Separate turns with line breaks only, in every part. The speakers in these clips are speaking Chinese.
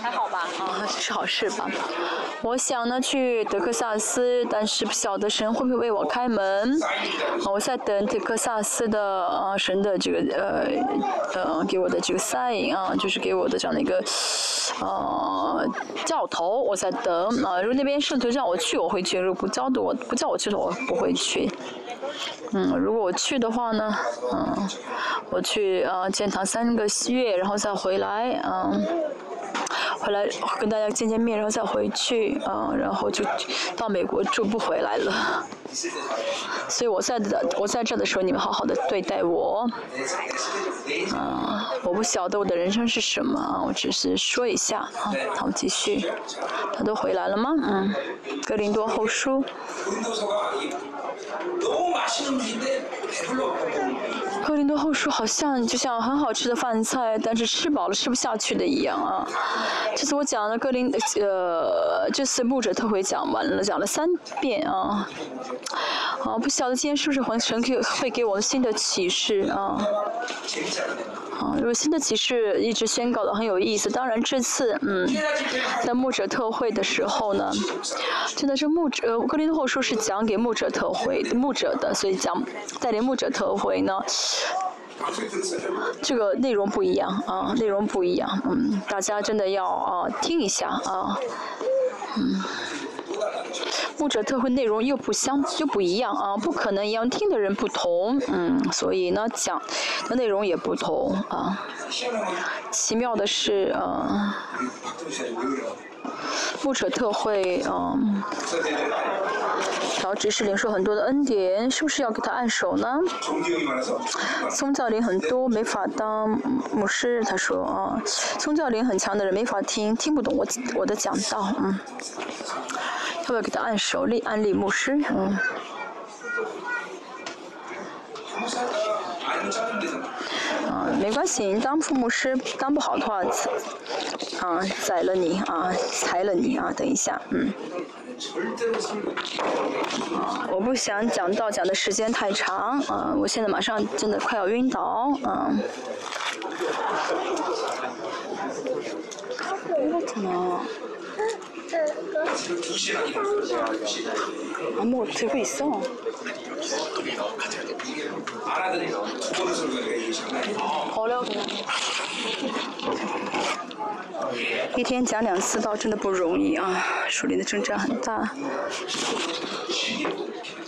还好吧？啊，这是好事吧？我想呢去德克萨斯，但是不晓得神会不会为我开门。啊，我在等德克萨斯的啊神的这个呃呃给我的这个 sign 啊，就是给我的这样的一个呃教头，我在等啊。如果那边圣徒叫我去，我会去；如果不叫的我不叫我去的，我不会去。嗯，如果我去的话呢，嗯，我去呃建堂三个月，然后再回来，嗯，回来跟大家见见面，然后再回去，嗯，然后就到美国住不回来了。所以我在的，我在这的时候，你们好好的对待我。啊，我不晓得我的人生是什么，我只是说一下啊。好，继续。他都回来了吗？嗯，格林多后书。格林顿后书好像就像很好吃的饭菜，但是吃饱了吃不下去的一样啊。这次我讲了格林，呃，这次牧者特会讲完了，讲了三遍啊。啊，不晓得今天是不是黄神给会给我新的启示啊？啊，如果新的启示一直宣告的很有意思。当然这次，嗯，在牧者特会的时候呢，真的是牧者，呃，格林后书是讲给牧者特会牧者的，所以讲带领牧者特会呢，这个内容不一样啊，内容不一样，嗯，大家真的要啊听一下啊，嗯。牧者特会内容又不相又不一样啊，不可能一样，听的人不同，嗯，所以呢讲的内容也不同啊。奇妙的是啊，牧者特会啊，调执事领受很多的恩典，是不是要给他按手呢？宗教灵很多，没法当牧师。他说啊，宗教灵很强的人没法听，听不懂我我的讲道，嗯。要不要给他按手力安利牧师？嗯。啊，没关系，你当副牧师当不好的话，啊，宰了你啊，裁了你啊，等一下，嗯。啊，我不想讲到讲的时间太长，啊，我现在马上真的快要晕倒，啊。怎么？아, 뭐 들고 있어. 어려워 그냥. 我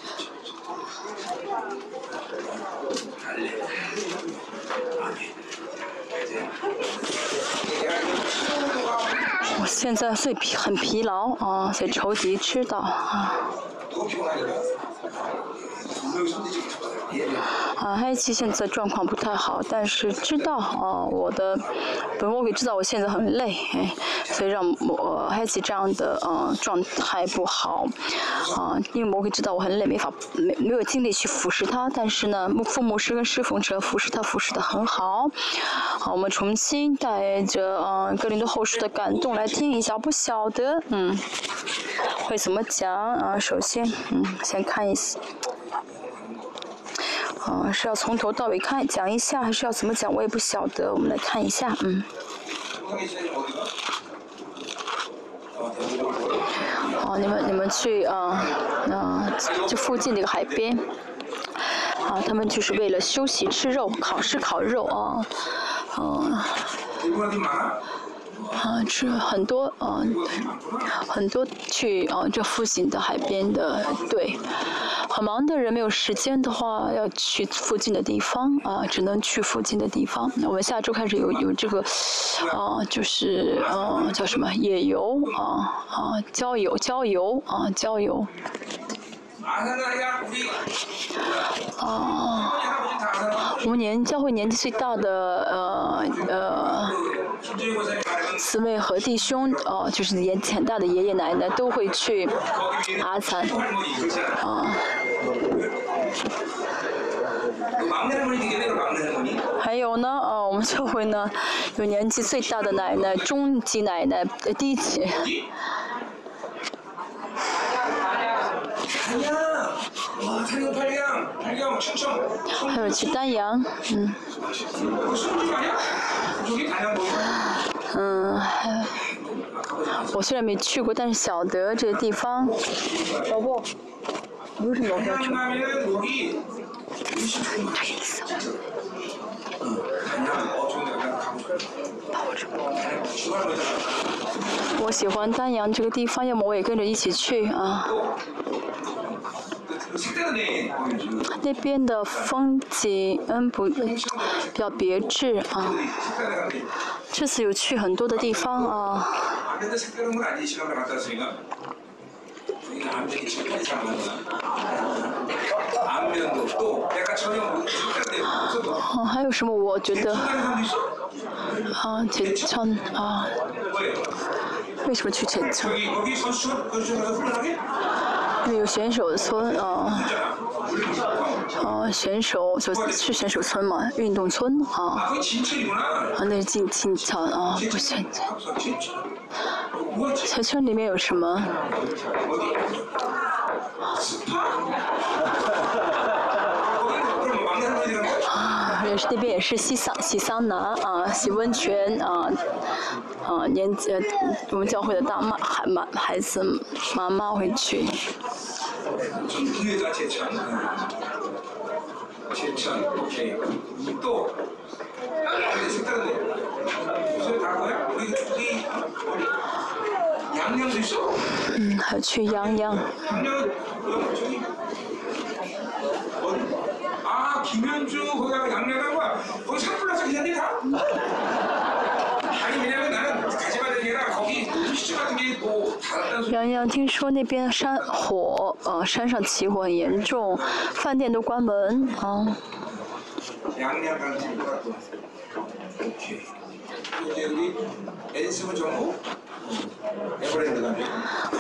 现在最疲很疲劳啊，所以抽急知道啊。啊，埃及现在状况不太好，但是知道啊，我的，本我给知道我现在很累，所以让我埃及这样的呃状态不好，啊，因为我给知道我很累，没法没没有精力去服侍他，但是呢，父母师跟师傅者服侍他服侍的很好，好，我们重新带着啊格林多后世的感动来听一下，不晓得嗯会怎么讲啊，首先嗯先看一下。啊，是要从头到尾看讲一下，还是要怎么讲？我也不晓得。我们来看一下，嗯。哦，你们你们去啊啊，这附近那个海边，啊，他们就是为了休息吃肉，烤吃烤肉啊，嗯。啊，这很多啊，很多去啊这附近的海边的对，很忙的人没有时间的话，要去附近的地方啊，只能去附近的地方。那我们下周开始有有这个，啊，就是啊叫什么野游啊啊郊游郊游啊郊游。啊，我们年教会年纪最大的呃呃姊妹和弟兄，哦，就是年纪很大的爷爷奶奶都会去阿参，啊。还有呢，哦，我们教会呢有年纪最大的奶奶、中级奶奶、呃低级。还有去丹阳，嗯，嗯，我虽然没去过，但是晓得这个地方。老婆，为什么要？我喜欢丹阳这个地方，要么我也跟着一起去啊。那边的风景嗯不比较别致啊。这次有去很多的地方啊。哦，还有什么？我觉得啊，铁川啊，为什么去铁川？因为有选手村啊，啊，选手就是选手村嘛，运动村啊，啊，那是进进场啊，不选择。小村里面有什么？啊，也是那边也是洗桑洗桑拿啊，洗温泉啊，啊年呃我们教会的大妈孩妈孩子妈妈会去。嗯，还去阳阳。洋洋，听说那边山火，呃，山上起火很严重，饭店都关门啊。两两个人才多少钱我去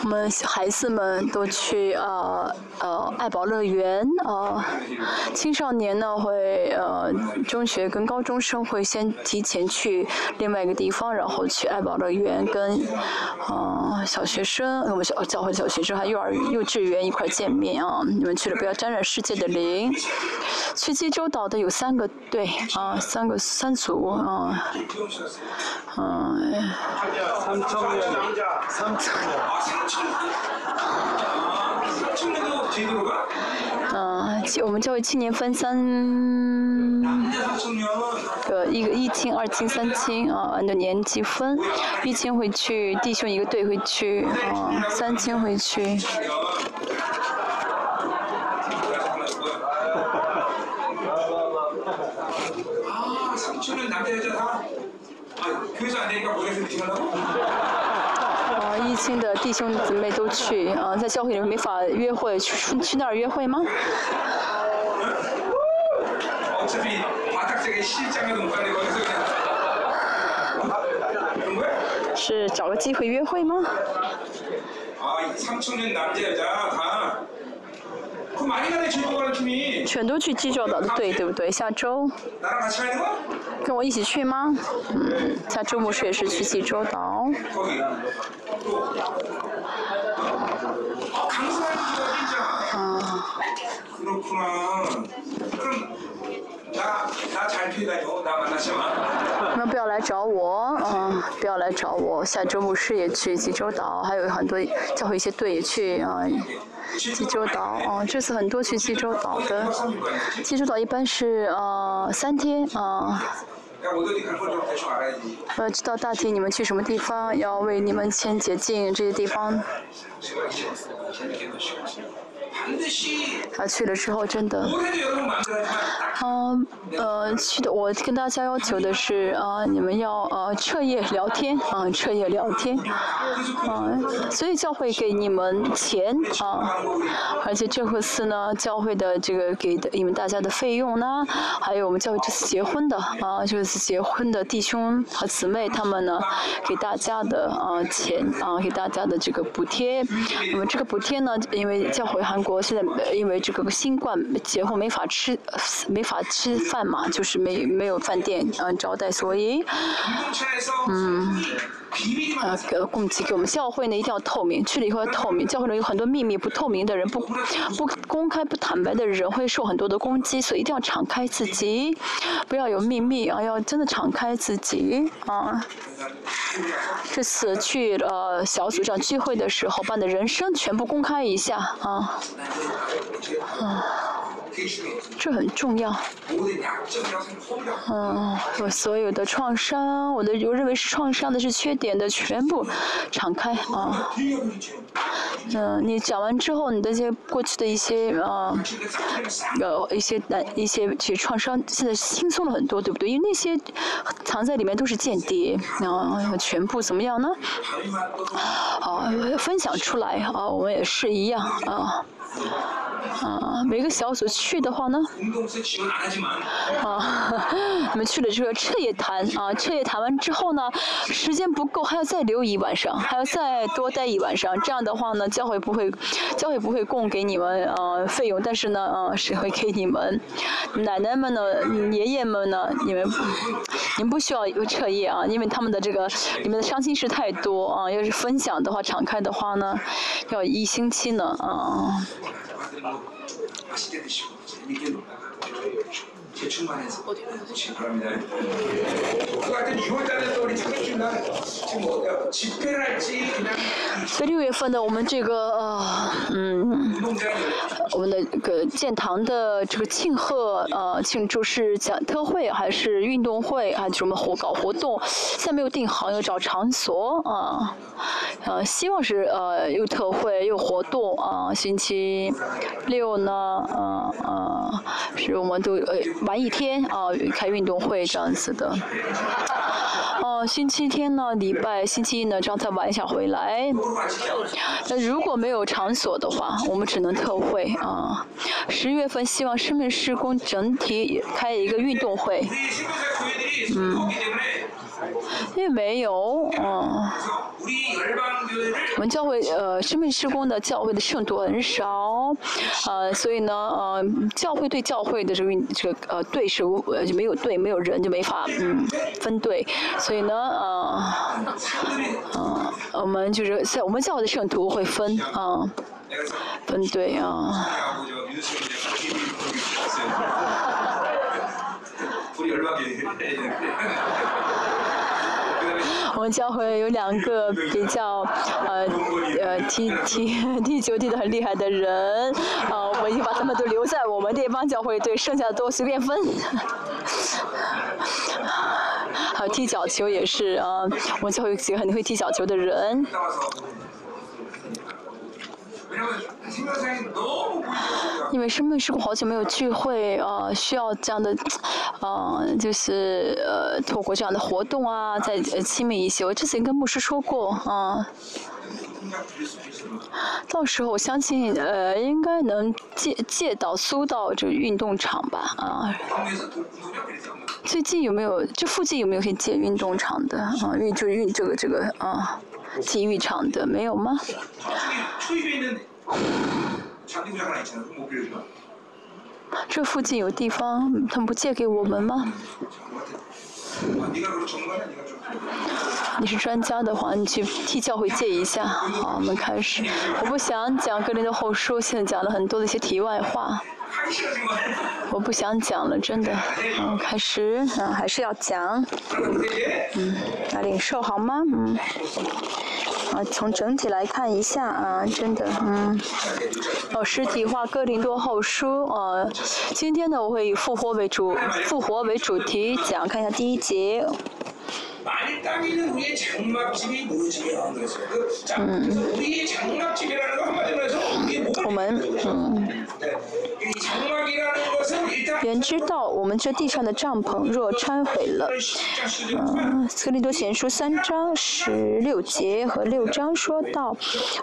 我们孩子们都去呃呃爱宝乐园呃，青少年呢会呃中学跟高中生会先提前去另外一个地方，然后去爱宝乐园跟呃小学生我们小教会小学生还幼儿幼稚园一块见面啊！你们去了不要沾染世界的灵。去济州岛的有三个队啊，三个三组啊，嗯。嗯，我们教育青年分三个，一个一青、二青、三青啊，按照年级分，一青会去，弟兄一个队会去，啊，三青会去。啊，一青的弟兄姊妹都去啊，在教会里面没法约会，去去那儿约会吗？是找个机会约会吗？全都去济州岛的对，对不对？下周跟我一起去吗？嗯，下周末也是去济州岛。啊。那不要来找我，嗯，不要来找我。下周牧师也去济州岛，还有很多教会一些队也去啊。济州岛，嗯，这次很多去济州岛的。济州岛一般是呃三天啊。要知道大体你们去什么地方，要为你们签捷径这些地方。他去了之后，真的，嗯，呃，去的我跟大家要求的是，啊，你们要呃彻夜聊天，啊，彻夜聊天，啊，所以教会给你们钱，啊，而且这和寺呢，教会的这个给的你们大家的费用呢，还有我们教会这次结婚的，啊，这次结婚的弟兄和姊妹他们呢，给大家的啊钱，啊，给大家的这个补贴，那么这个补贴呢，因为教会韩国。我现在因为这个新冠节后没法吃，没法吃饭嘛，就是没没有饭店嗯招待，所以嗯。呃，给了供给给我们教会呢，一定要透明。去了以后要透明，教会里有很多秘密不透明的人，不不公开、不坦白的人，会受很多的攻击，所以一定要敞开自己，不要有秘密啊，要真的敞开自己啊。这次去呃小组长聚会的时候，把你的人生全部公开一下啊，啊。这很重要。嗯，我所有的创伤，我的我认为是创伤的是缺点的，全部敞开啊。嗯，你讲完之后，你的这些过去的一些啊，呃，一些难一些其实创伤，现在轻松了很多，对不对？因为那些藏在里面都是间谍啊，全部怎么样呢？啊，分享出来啊，我们也是一样啊。啊，每个小组去的话呢，啊，你们去了这个彻夜谈啊，彻夜谈完之后呢，时间不够，还要再留一晚上，还要再多待一晚上。这样的话呢，教会不会，教会不会供给你们呃费用，但是呢，呃是会给你们。奶奶们呢，爷爷们呢，你们，你们不需要彻夜啊，因为他们的这个里面的伤心事太多啊，要是分享的话，敞开的话呢，要一星期呢啊。
でもて仕でしょ。逃げるのかな。
在六月份呢我们这个呃嗯，我们的个建堂的这个庆贺呃庆祝是讲特会还是运动会还是什么活搞活动？现在没有定好，要找场所啊，呃希望是呃又特会又活动啊，星期六呢呃呃是我们都呃。玩一天啊，开运动会这样子的。哦，星期天呢，礼拜星期一呢，这样再玩一下回来。那如果没有场所的话，我们只能特惠啊。十月份希望生命施工整体开一个运动会。嗯。因为没有，嗯，我们教会呃生命施工的教会的圣徒很少，呃，所以呢，呃，教会对教会的这个这个呃队是呃就没有队，没有人就没法嗯分队，所以呢，呃，呃，我们就是在我们教会的圣徒会分啊，分队啊。我们教会有两个比较呃呃踢踢踢球踢得很厉害的人，啊，我们已经把他们都留在我们这帮教会队，剩下的都随便分。还有踢脚球也是啊，我们教会有几个很会踢脚球的人。因为生命时空好久没有聚会啊，需要这样的，呃，就是呃，透过这样的活动啊，再亲密一些。我之前跟牧师说过啊，到时候我相信呃，应该能借借到租到这个运动场吧啊。最近有没有这附近有没有可以借运动场的啊？运就运这个这个啊。体育场的没有吗？这附近有地方，他们不借给我们吗？你是专家的话，你去替教会借一下。好，我们开始。我不想讲格林的后书，现在讲了很多的一些题外话。我不想讲了，真的。嗯，开始，嗯，还是要讲。嗯，来领受好吗？嗯。啊，从整体来看一下啊，真的，嗯。哦，实体化哥林多后书，呃，今天呢，我会以复活为主，复活为主题讲，看一下第一节。嗯。我们，嗯。these more 全知道我们这地上的帐篷若拆毁了。嗯，斯利多前书三章十六节和六章说到，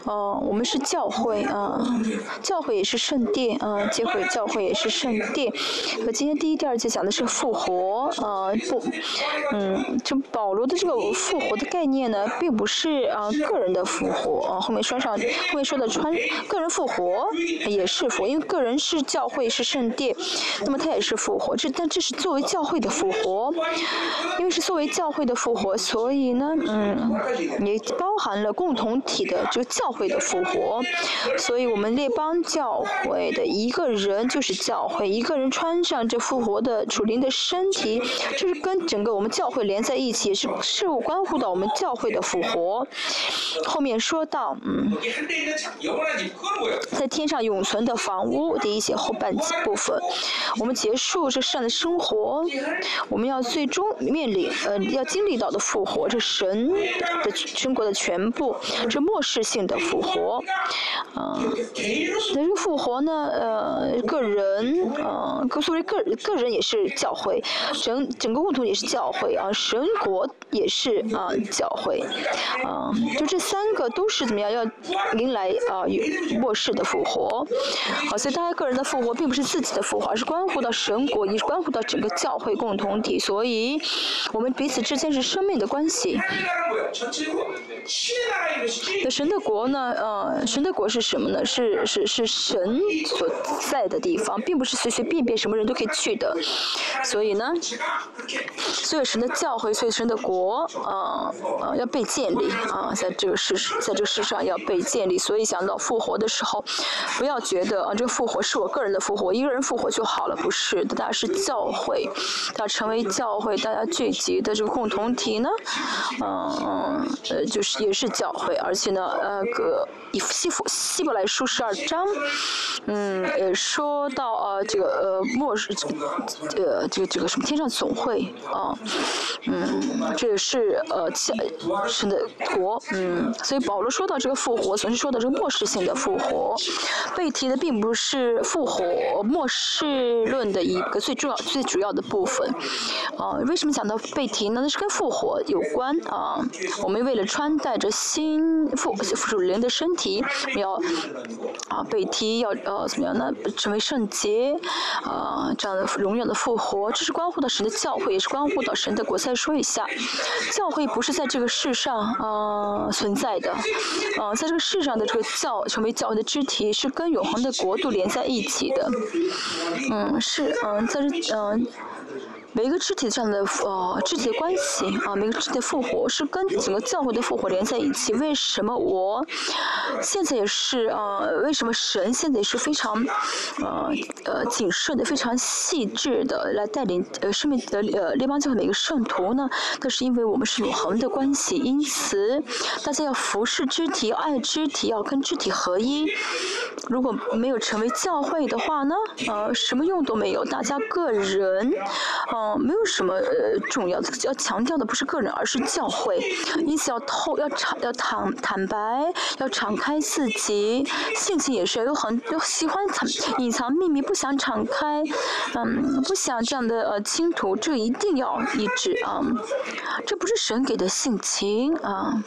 呃，我们是教会啊，教会也是圣殿啊，教会教会也是圣殿。和今天第一、第二节讲的是复活，呃，不，嗯，就保罗的这个复活的概念呢，并不是啊个人的复活啊，后面说上后面说的穿个人复活也是复，因为个人是教会是圣殿，那么他也是复活，这但这是作为教会的复活，因为是作为教会的复活，所以呢，嗯，也包含了共同体的这个教会的复活，所以我们列邦教会的一个人就是教会，一个人穿上这复活的主灵的身体，这是跟整个我们教会连在一起，也是事物关乎到我们教会的复活。后面说到，嗯，在天上永存的房屋的一些后半部分，我们结束这世上的生活，我们要最终面临呃要经历到的复活，这神的生活的全部，这末世性的复活，嗯，那这复活呢，呃，个人，呃，作为个个人也是教会，整整个共同也是教会啊，神国也是啊教会，啊，就这三个都是怎么样要迎来啊末世的复活，好，所以大家个人的复活并不是自己的复活，是关乎到神国，也是关乎到整个教会共同体，所以我们彼此之间是生命的关系。那神的国呢？呃，神的国是什么呢？是是是神所在的地方，并不是随随便便什么人都可以去的。所以呢，所以神的教会，所以神的国，呃呃，要被建立啊，在这个世，在这个世上要被建立。所以想到复活的时候，不要觉得啊，这个复活是我个人的复活，一个人复活就好了，不是，大家是教会，要成为教会，大家聚集的这个共同体呢，嗯呃，就是也是教会，而且呢，呃个以西弗希伯来书十二章，嗯，也说到啊，这个呃末日，呃这个这个什么天上总会啊，嗯，这也是呃神的国，嗯，所以保罗说到这个复活，总是说到这个末世性的复活，被提的并不是复活末世论的一个最重要最主要的部分，啊，为什么讲到被提呢？那是跟复活有关啊，我们为了穿戴着新复复主灵的身体，要啊被提要呃怎么样呢？成为圣洁啊这样的荣耀的复活，这是关乎到神的教会，也是关乎到神的国。再说一下，教会不是在这个世上啊存在的，啊在这个世上的这个教成为教会的肢体，是跟永恒的国度连在一起的。嗯，是嗯在这嗯。每一个肢体上的呃肢体的关系啊，每个肢体的复活是跟整个教会的复活连在一起。为什么我现在也是呃？为什么神现在也是非常呃呃谨慎的、非常细致的来带领呃生命的呃列邦教会每个圣徒呢？那是因为我们是永恒的关系，因此大家要服侍肢体、爱肢体、要跟肢体合一。如果没有成为教会的话呢，呃，什么用都没有。大家个人，嗯。没有什么呃重要的，要强调的不是个人，而是教会。因此要透，要敞，要坦坦白，要敞开自己，性情也是有很有喜欢藏隐藏秘密，不想敞开，嗯，不想这样的呃倾吐，这一定要一致啊，这不是神给的性情啊。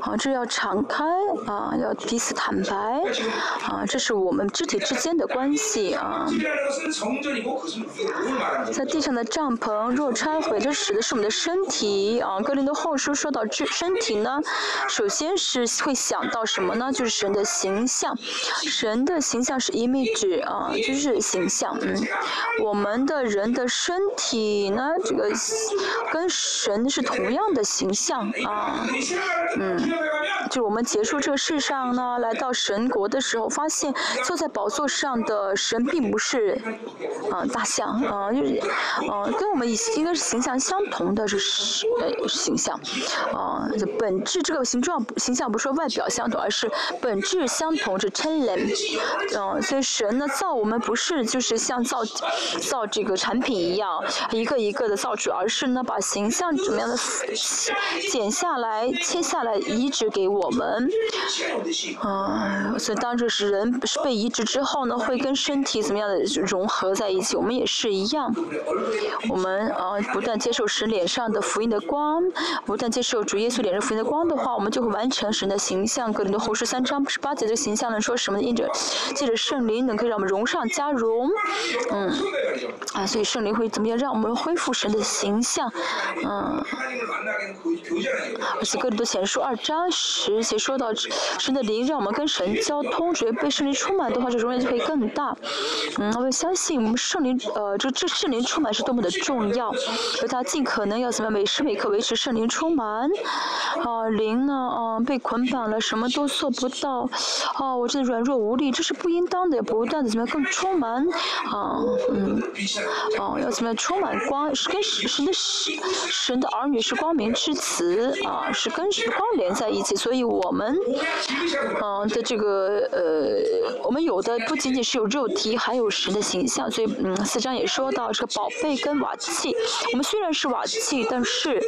啊，这要敞开啊，要彼此坦白啊，这是我们肢体之间的关系啊。在地上的帐篷若拆毁，这使的是我们的身体啊。格林的后书说到这身体呢，首先是会想到什么呢？就是神的形象，神的形象是 image 啊，就是形象。嗯，我们的人的身体呢，这个跟神是同样的形象。啊，嗯，就我们结束这个世上呢，来到神国的时候，发现坐在宝座上的神并不是，啊，大象，啊，就是，啊，跟我们应该是形象相同的，是呃形象，啊，本质这个形状形象不是说外表相同，而是本质相同，是 c h a l e n 嗯，所以神呢造我们不是就是像造造这个产品一样，一个一个的造出，而是呢把形象怎么样的剪下来、切下来移植给我们。嗯，所以当这是人是被移植之后呢，会跟身体怎么样的融合在一起？我们也是一样。我们啊，不断接受神脸上的福音的光，不断接受主耶稣脸上福音的光的话，我们就会完成神的形象。格林的后书三章十八节的形象呢，说什么？印着借着圣灵，能可以让我们融上加融。嗯，啊，所以圣灵会怎么样？让我们恢复神的形象。嗯，而且格林多前书二章十节说到神的灵，让我们跟神交通，只要被圣灵充满的话，这荣耀就会更大。嗯，我们相信我们圣灵，呃，这这圣灵充满是多么的重要，而他尽可能要怎么每时每刻维持圣灵充满。啊，灵呢，啊，被捆绑了，什么都做不到。啊，我真的软弱无力，这是不应当的，不断的怎么样更充满。啊，嗯，啊，要怎么样充满光，是跟神的神的儿女是光明之词，啊，是跟时光连在一起，所以我们，嗯的这个呃，我们有的不仅仅是有肉体，还有神的形象，所以嗯，四章也说到这个宝贝跟瓦器，我们虽然是瓦器，但是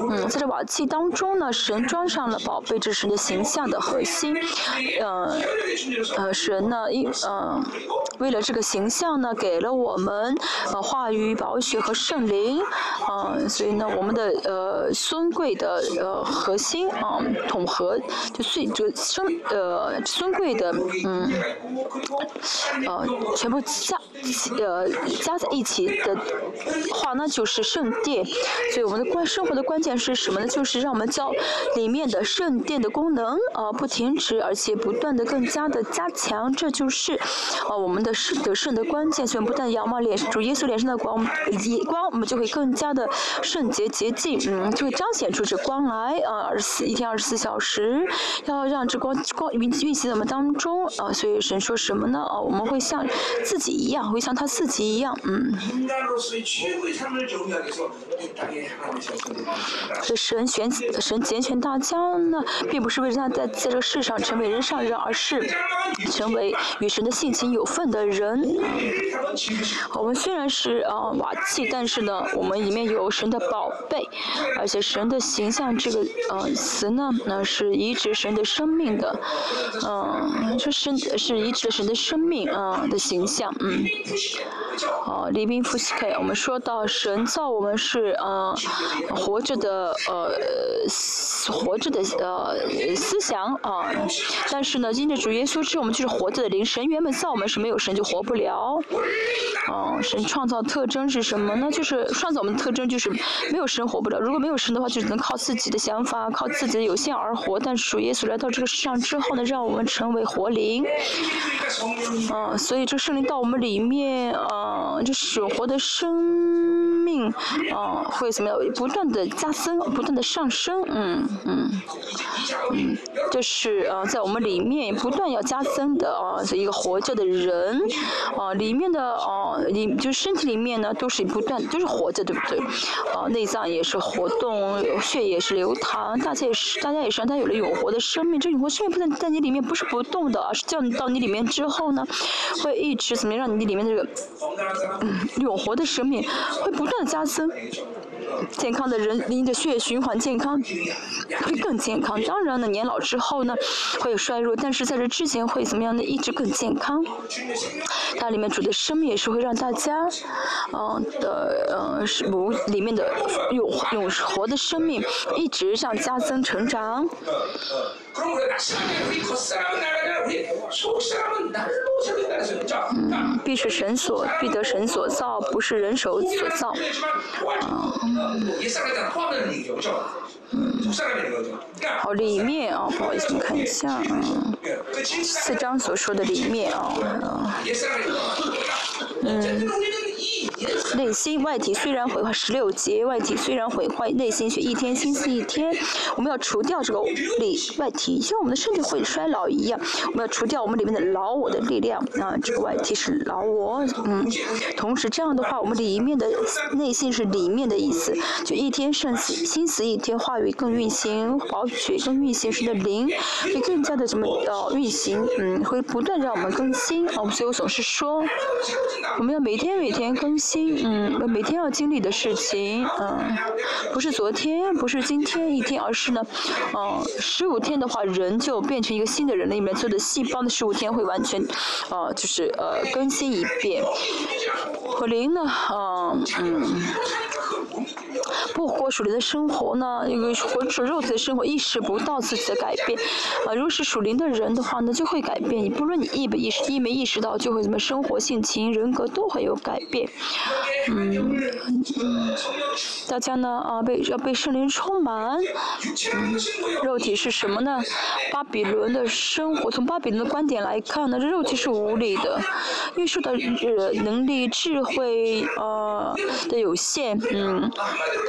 嗯，在这瓦器当中呢，神装上了宝贝，这是神的形象的核心，呃呃，神呢一嗯，为了这个形象呢，给了我们呃话语、宝血和圣灵，嗯，所以呢，我们的呃尊贵的呃核心啊统合就最就尊呃尊贵的嗯呃全部加呃加在一起的话，那就是圣殿。所以我们的关生活的关键是什么呢？就是让我们教里面的圣殿的功能啊不停止，而且不断的更加的加强。这就是啊我们的圣得胜的关键。所以不断仰望脸主耶稣脸上的光以光，我们就会更加的圣洁洁净，嗯，就会彰显出这光来啊。二十四一天二十四小时，要让这光光运运行在我们当中啊。所以神说什么呢？啊，我们会像自己一样，会像他自己一样，嗯。这神选神拣选大家呢，并不是为了让在在这个世上成为人上人，而是成为与神的性情有份的人。我们虽然是啊瓦器，但是呢，我们里面有神的宝贝，而且神的形象这个呃词呢，那是移植神的生命的，嗯，这神是移植神的生命啊的形象，嗯。哦，李斌夫妻 K，我们说到神造我们是呃活着的呃活着的呃思想啊，但是呢，因着主耶稣之，我们就是活着的灵。神原本造我们是没有神就活不了。哦，神创造特征是什么呢？就是创造我们的特征就是没有神活不了。如果没有神的话，就只能靠自己的想法，靠自己的有限而活。但是主耶稣来到这个世上之后呢，让我们成为活灵。嗯，所以这圣灵到我们里面啊。就是活的生命，嗯，会怎么样？不断的加深，不断的上升，嗯嗯嗯，就是呃，在我们里面不断要加深的啊，是一个活着的人，啊，里面的啊，里就身体里面呢，都是不断都是活着，对不对？啊，内脏也是活动，血也是流淌，大家也是，大家也是让，他有了永活的生命，这永活生命不但在你里面不是不动的，而是叫你到你里面之后呢，会一直怎么样让你里面这个。嗯，永活的生命会不断的加深，健康的人，你的血液循环健康会更健康。当然呢，年老之后呢会有衰弱，但是在这之前会怎么样呢？一直更健康。它里面主的生命也是会让大家，嗯的嗯是无里面的永永活的生命一直向加增成长。嗯，必是神所必得神所造，不是人手所造。嗯，好，里面啊，不好意思，我们看一下啊，四章所说的里面啊，嗯。内心外体虽然毁坏，十六节外体虽然毁坏，内心却一天心思一天。我们要除掉这个里外体，像我们的身体会衰老一样，我们要除掉我们里面的老我的力量。啊。这个外体是老我，嗯。同时这样的话，我们里面的内心是里面的意思，就一天胜死，心思一天，话语更运行，宝血更运行，是的灵会更加的怎么呃运行，嗯，会不断让我们更新。我们，所以总是说，我们要每天每天更新。心，嗯，每天要经历的事情，嗯，不是昨天，不是今天一天，而是呢，嗯，十五天的话，人就变成一个新的人了，里面所有的细胞的十五天会完全，呃，就是呃更新一遍。和灵呢，嗯嗯。不活属灵的生活呢，那个活属肉体的生活意识不到自己的改变，啊，如果是属灵的人的话呢，就会改变。你不论你意不意识，意没意识到，就会怎么生活、性情、人格都会有改变。嗯，大家呢啊，被要被圣灵充满。肉体是什么呢？巴比伦的生活，从巴比伦的观点来看呢，这肉体是无理的，因为受到呃能力、智慧呃的有限，嗯。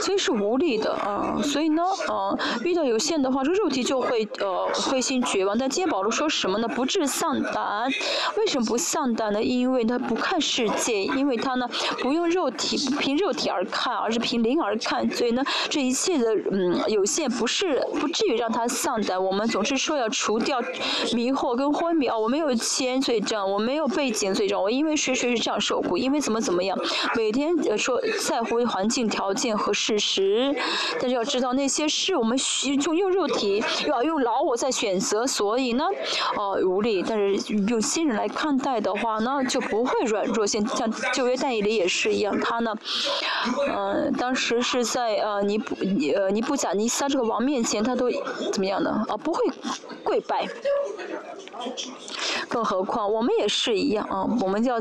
所以是无力的啊，所以呢，嗯，遇到有限的话，这肉体就会呃灰心绝望。但今天保罗说什么呢？不致丧胆。为什么不丧胆呢？因为他不看世界，因为他呢不用肉体凭肉体而看，而是凭灵而看。所以呢，这一切的嗯有限不是不至于让他丧胆。我们总是说要除掉迷惑跟昏迷啊，我没有钱所以这样，我没有背景所以这样，我因为谁谁是这样受苦，因为怎么怎么样，每天呃说在乎环境条件和。事实，但是要知道那些事，我们用用肉体，又要用老我在选择，所以呢，哦无力。但是用新人来看待的话呢，就不会软弱。像像旧约代理也是一样，他呢，嗯，当时是在呃尼布呃尼布甲尼撒这个王面前，他都怎么样呢？啊，不会跪拜。更何况我们也是一样啊，我们要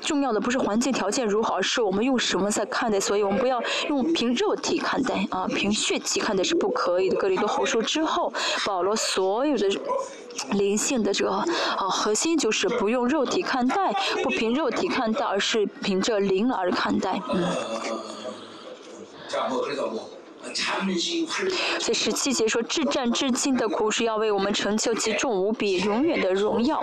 重要的不是环境条件如何，而是我们用什么在看待。所以我们不要用凭肉体看待啊，凭血气看待是不可以的。格里多后书之后，保罗所有的灵性的这个啊核心就是不用肉体看待，不凭肉体看待，而是凭着灵而看待。嗯。这十七节说，至战至今的苦是要为我们成就极重无比、永远的荣耀。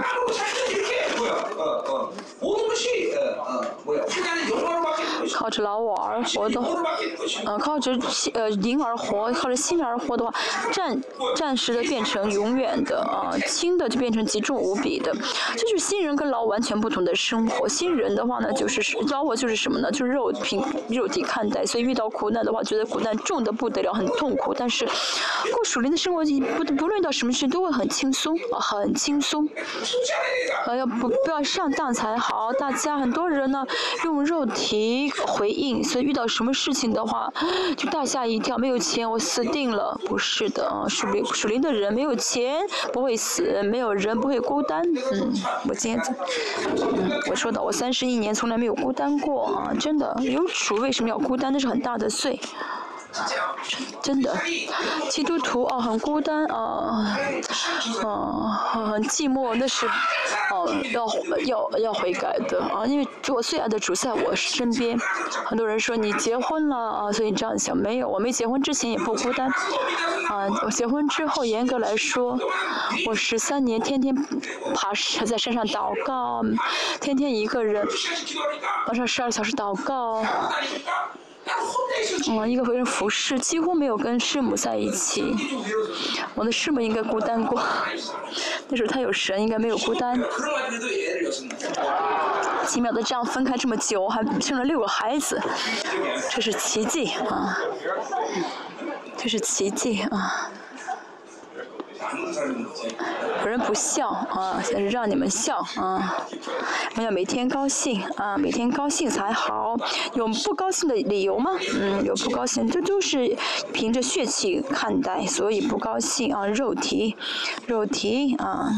靠着老我而活的，呃，靠着呃灵而活，靠着心而活的话，暂暂时的变成永远的，啊，轻的就变成极重无比的。这就是新人跟老完全不同的生活。新人的话呢，就是老我就是什么呢？就是肉凭肉体看待，所以遇到苦难的话，觉得苦难重的不得了，很痛苦。但是过属灵的生活，不不论到什么事都会很轻松，啊，很轻松。啊，要不不要上当才好。大家很多人呢，用肉体。回应，所以遇到什么事情的话，就大吓一跳。没有钱，我死定了。不是的啊，属灵属灵的人没有钱不会死，没有人不会孤单。嗯，我今天，嗯，我说的，我三十一年从来没有孤单过啊，真的。有主为什么要孤单？那是很大的罪。真的，基督徒哦，很孤单啊，嗯，很寂寞，那是哦，要要要悔改的啊，因为我最爱的主在我身边。很多人说你结婚了啊，所以你这样想，没有，我没结婚之前也不孤单啊，我结婚之后，严格来说，我十三年天天爬山在山上祷告，天天一个人晚上十二小时祷告。嗯，一个为人服侍，几乎没有跟师母在一起。我的师母应该孤单过，那时候他有神，应该没有孤单。奇妙的这样分开这么久，还生了六个孩子，这是奇迹啊！这是奇迹啊！有人不笑啊，但是让你们笑啊！们要每天高兴啊，每天高兴才好。有不高兴的理由吗？嗯，有不高兴，这都是凭着血气看待，所以不高兴啊。肉体，肉体啊，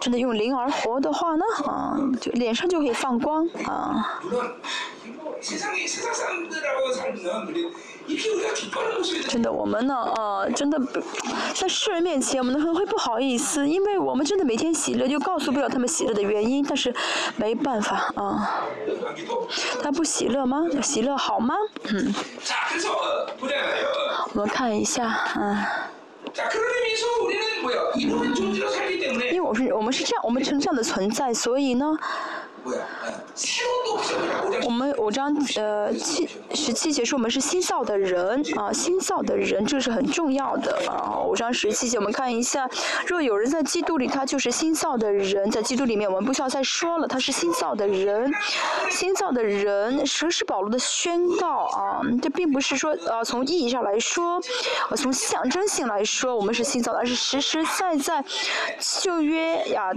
真的用灵而活的话呢，啊，就脸上就可以放光啊。真的，我们呢，呃，真的在世人面前，我们可能会不好意思，因为我们真的每天喜乐，就告诉不了他们喜乐的原因。但是没办法啊，他不喜乐吗？喜乐好吗？嗯。我们看一下，嗯。因为我是我们是这样，我们成这样的存在，所以呢。我们五章呃七十七节说我们是新造的人啊，新造的人这是很重要的啊。五章十七节我们看一下，若有人在基督里，他就是新造的人，在基督里面我们不需要再说了，他是新造的人，新造的人，神是保罗的宣告啊，这并不是说呃从意义上来说，从象征性来说我们是新造的，而是实实在在旧约呀。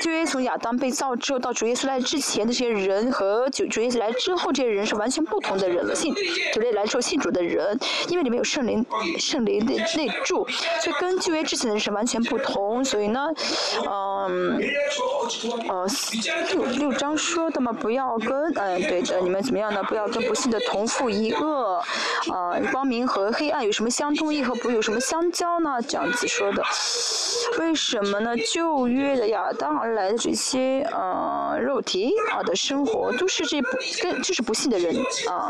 就约从亚当被造之后到主耶稣来之前，这些人和主主耶稣来之后，这些人是完全不同的人了。信主耶稣来之后信主的人，因为里面有圣灵，圣灵的内住，所以跟旧约之前的人是完全不同。所以呢，嗯，呃，六六章说的嘛，不要跟，嗯，对的，你们怎么样呢？不要跟不幸的同父一恶，啊，光明和黑暗有什么相通？义和不有什么相交呢？这样子说的。为什么呢？旧约的亚当而来的这些呃肉体啊的生活，都是这不跟就是不信的人啊。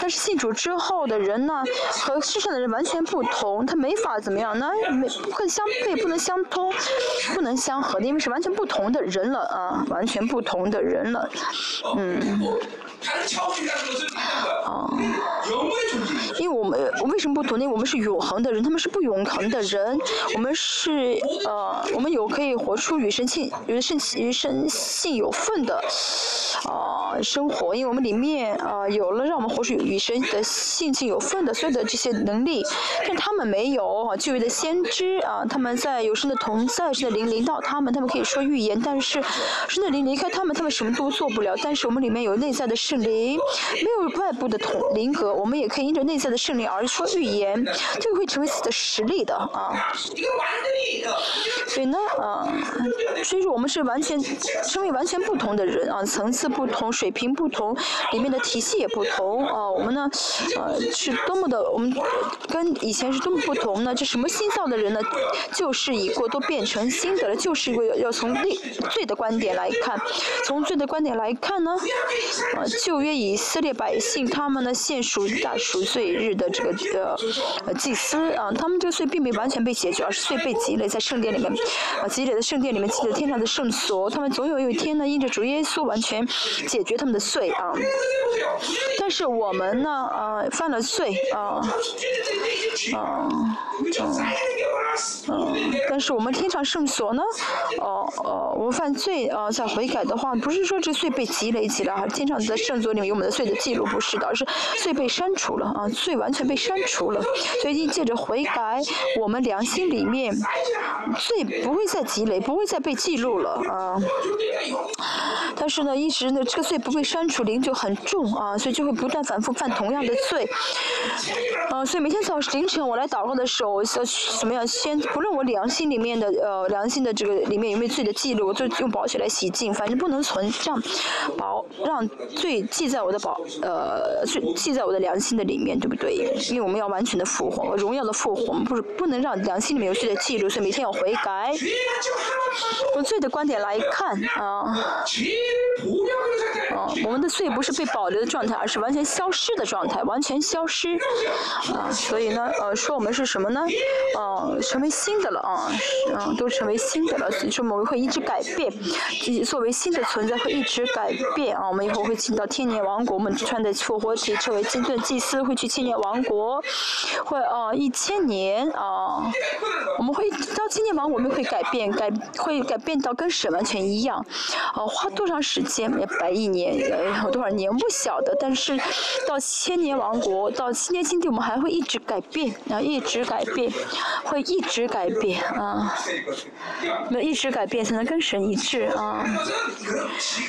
但是信主之后的人呢，和世上的人完全不同，他没法怎么样呢？没不能相配，不能相通，不能相合的，因为是完全不同的人了啊，完全不同的人了，嗯。啊，因为我们我为什么不同呢？我们是永恒的人，他们是不永恒的人。我们是呃，我们有可以活出与生性、与生与生性有份的啊生活，因为我们里面啊有了让我们活出与生的性情有份的所有的这些能力，但他们没有啊，就为的先知啊，他们在有生的同在，生的灵临到他们，他们可以说预言，但是生的灵离开他们，他们什么都做不了。但是我们里面有内在的圣灵，没有外部的统灵格，我们也可以因着内在的圣灵而说预言，这个会成为自己的实力的啊。所以呢，啊，所以说我们是完全成为完全不同的人啊，层次不同，水平不同，里面的体系也不同啊。我们呢，呃，是多么的，我们跟以前是多么不同呢？这什么新造的人呢？旧事已过，都变成新的了。旧是一个要从罪罪的观点来看，从罪的观点来看呢，呃，旧约以色列百姓他们呢现属大赎罪日的这个呃祭司啊，他们这个罪并没完全被解决，而是罪被积累在圣殿里面，啊，积累的圣殿里面积累天上的圣所，他们总有一天呢，因着主耶稣完全解决他们的罪啊。但是我们呢，啊，犯了罪啊，啊，啊，但是我们天上圣所呢，哦哦，我们犯罪啊，在悔改的话，不是说这罪被积累起来，天上在圣所里面有我们的罪的记录，不是的，而是罪被删除了啊，罪完全被删除了，所以借着悔改，我们良心里面罪不会再积累，不会再被记录了啊。但是呢，一直呢，这个罪不被删除，灵就很重啊，所以就会不断反复犯同样的罪。啊，所以每天早凌晨我来祷告的时候，要怎么样？先不论我良心里面的呃良心的这个里面有没有罪的记录，我就用宝血来洗净，反正不能存这样宝让罪记在我的宝呃记记在我的良心的里面，对不对？因为我们要完全的复活，荣耀的复活，我们不是不能让良心里面有罪的记录，所以每天要悔改。从罪的观点来看啊。哦，我们的罪不是被保留的状态，而是完全消失的状态，完全消失。啊，所以呢，呃，说我们是什么呢？呃，成为新的了啊，嗯，都成为新的了。所以说我们会一直改变，自己作为新的存在会一直改变啊。我们以后会进到天年王国，我们穿的复活体成为金盾祭司，会去千年王国，会哦一千年啊，我们会到千年王，我们会改变，改会改变到跟神完全一样。哦，花多长时间也？百亿年，有多少年？不晓得。但是到千年王国，到千年新地，我们还会一直改变，啊，一直改变，会一直改变啊。那一直改变才能跟神一致啊。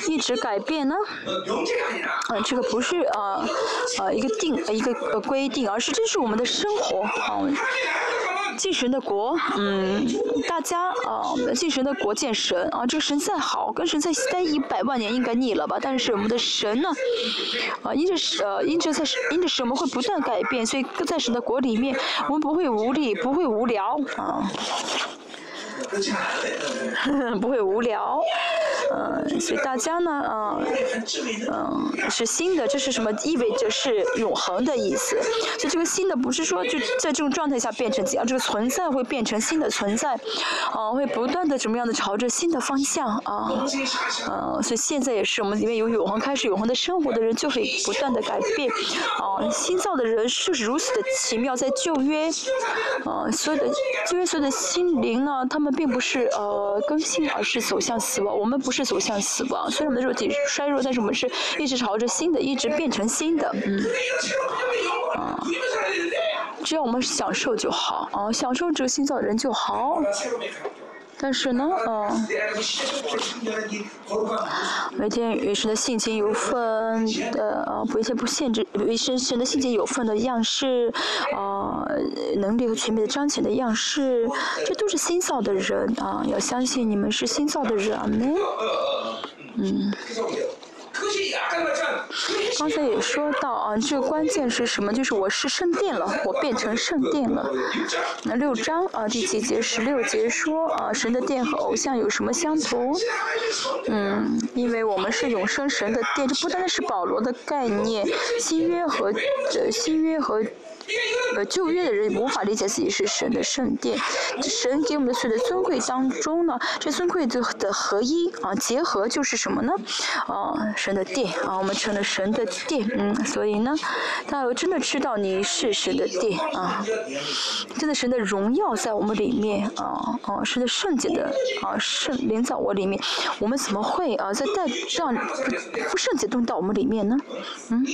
一直改变呢？啊，这个不是啊啊一个定一个呃规定，而是这是我们的生活啊。敬神的国，嗯，大家啊，敬神的国见神啊，这个神再好，跟神再待一百万年应该腻了吧？但是我们的神呢，啊，因着是呃，因着在因着神，我们会不断改变，所以在神的国里面，我们不会无力，不会无聊啊，不会无聊。嗯，所以大家呢，嗯，嗯，是新的，这是什么？意味着是永恒的意思。所以这个新的不是说就在这种状态下变成这样，这个存在会变成新的存在，啊，会不断的怎么样的朝着新的方向啊，嗯，所以现在也是我们里面有永恒开始永恒的生活的人就会不断的改变，啊，新造的人就是如此的奇妙，在旧约，啊，所有的旧约所有的心灵呢，他们并不是呃更新，而是走向死亡。我们不是走向死亡，虽然我们的肉体衰弱，但是我们是一直朝着新的，一直变成新的，嗯，啊，只要我们享受就好，啊，享受这个新造的人就好。但是呢，嗯，每天与神的性情有份的，啊，不一切不限制，与神神的性情有份的样式，啊，能力和全面的彰显的样式，这都是新造的人啊，要相信你们是新造的人，嗯。刚才也说到啊，这个关键是什么？就是我是圣殿了，我变成圣殿了。那六章啊，第七节？十六节说啊，神的殿和偶像有什么相同？嗯，因为我们是永生神的殿，这不单单是保罗的概念，新约和这新约和。呃，旧约的人无法理解自己是神的圣殿，神给我们的所有的尊贵当中呢，这尊贵的的合一啊，结合就是什么呢？啊，神的殿啊，我们成了神的殿，嗯，所以呢，大家真的知道你是神的殿啊，真的神的荣耀在我们里面啊，啊，神的圣洁的啊圣灵在我里面，我们怎么会啊在带让不圣洁东西到我们里面呢？嗯，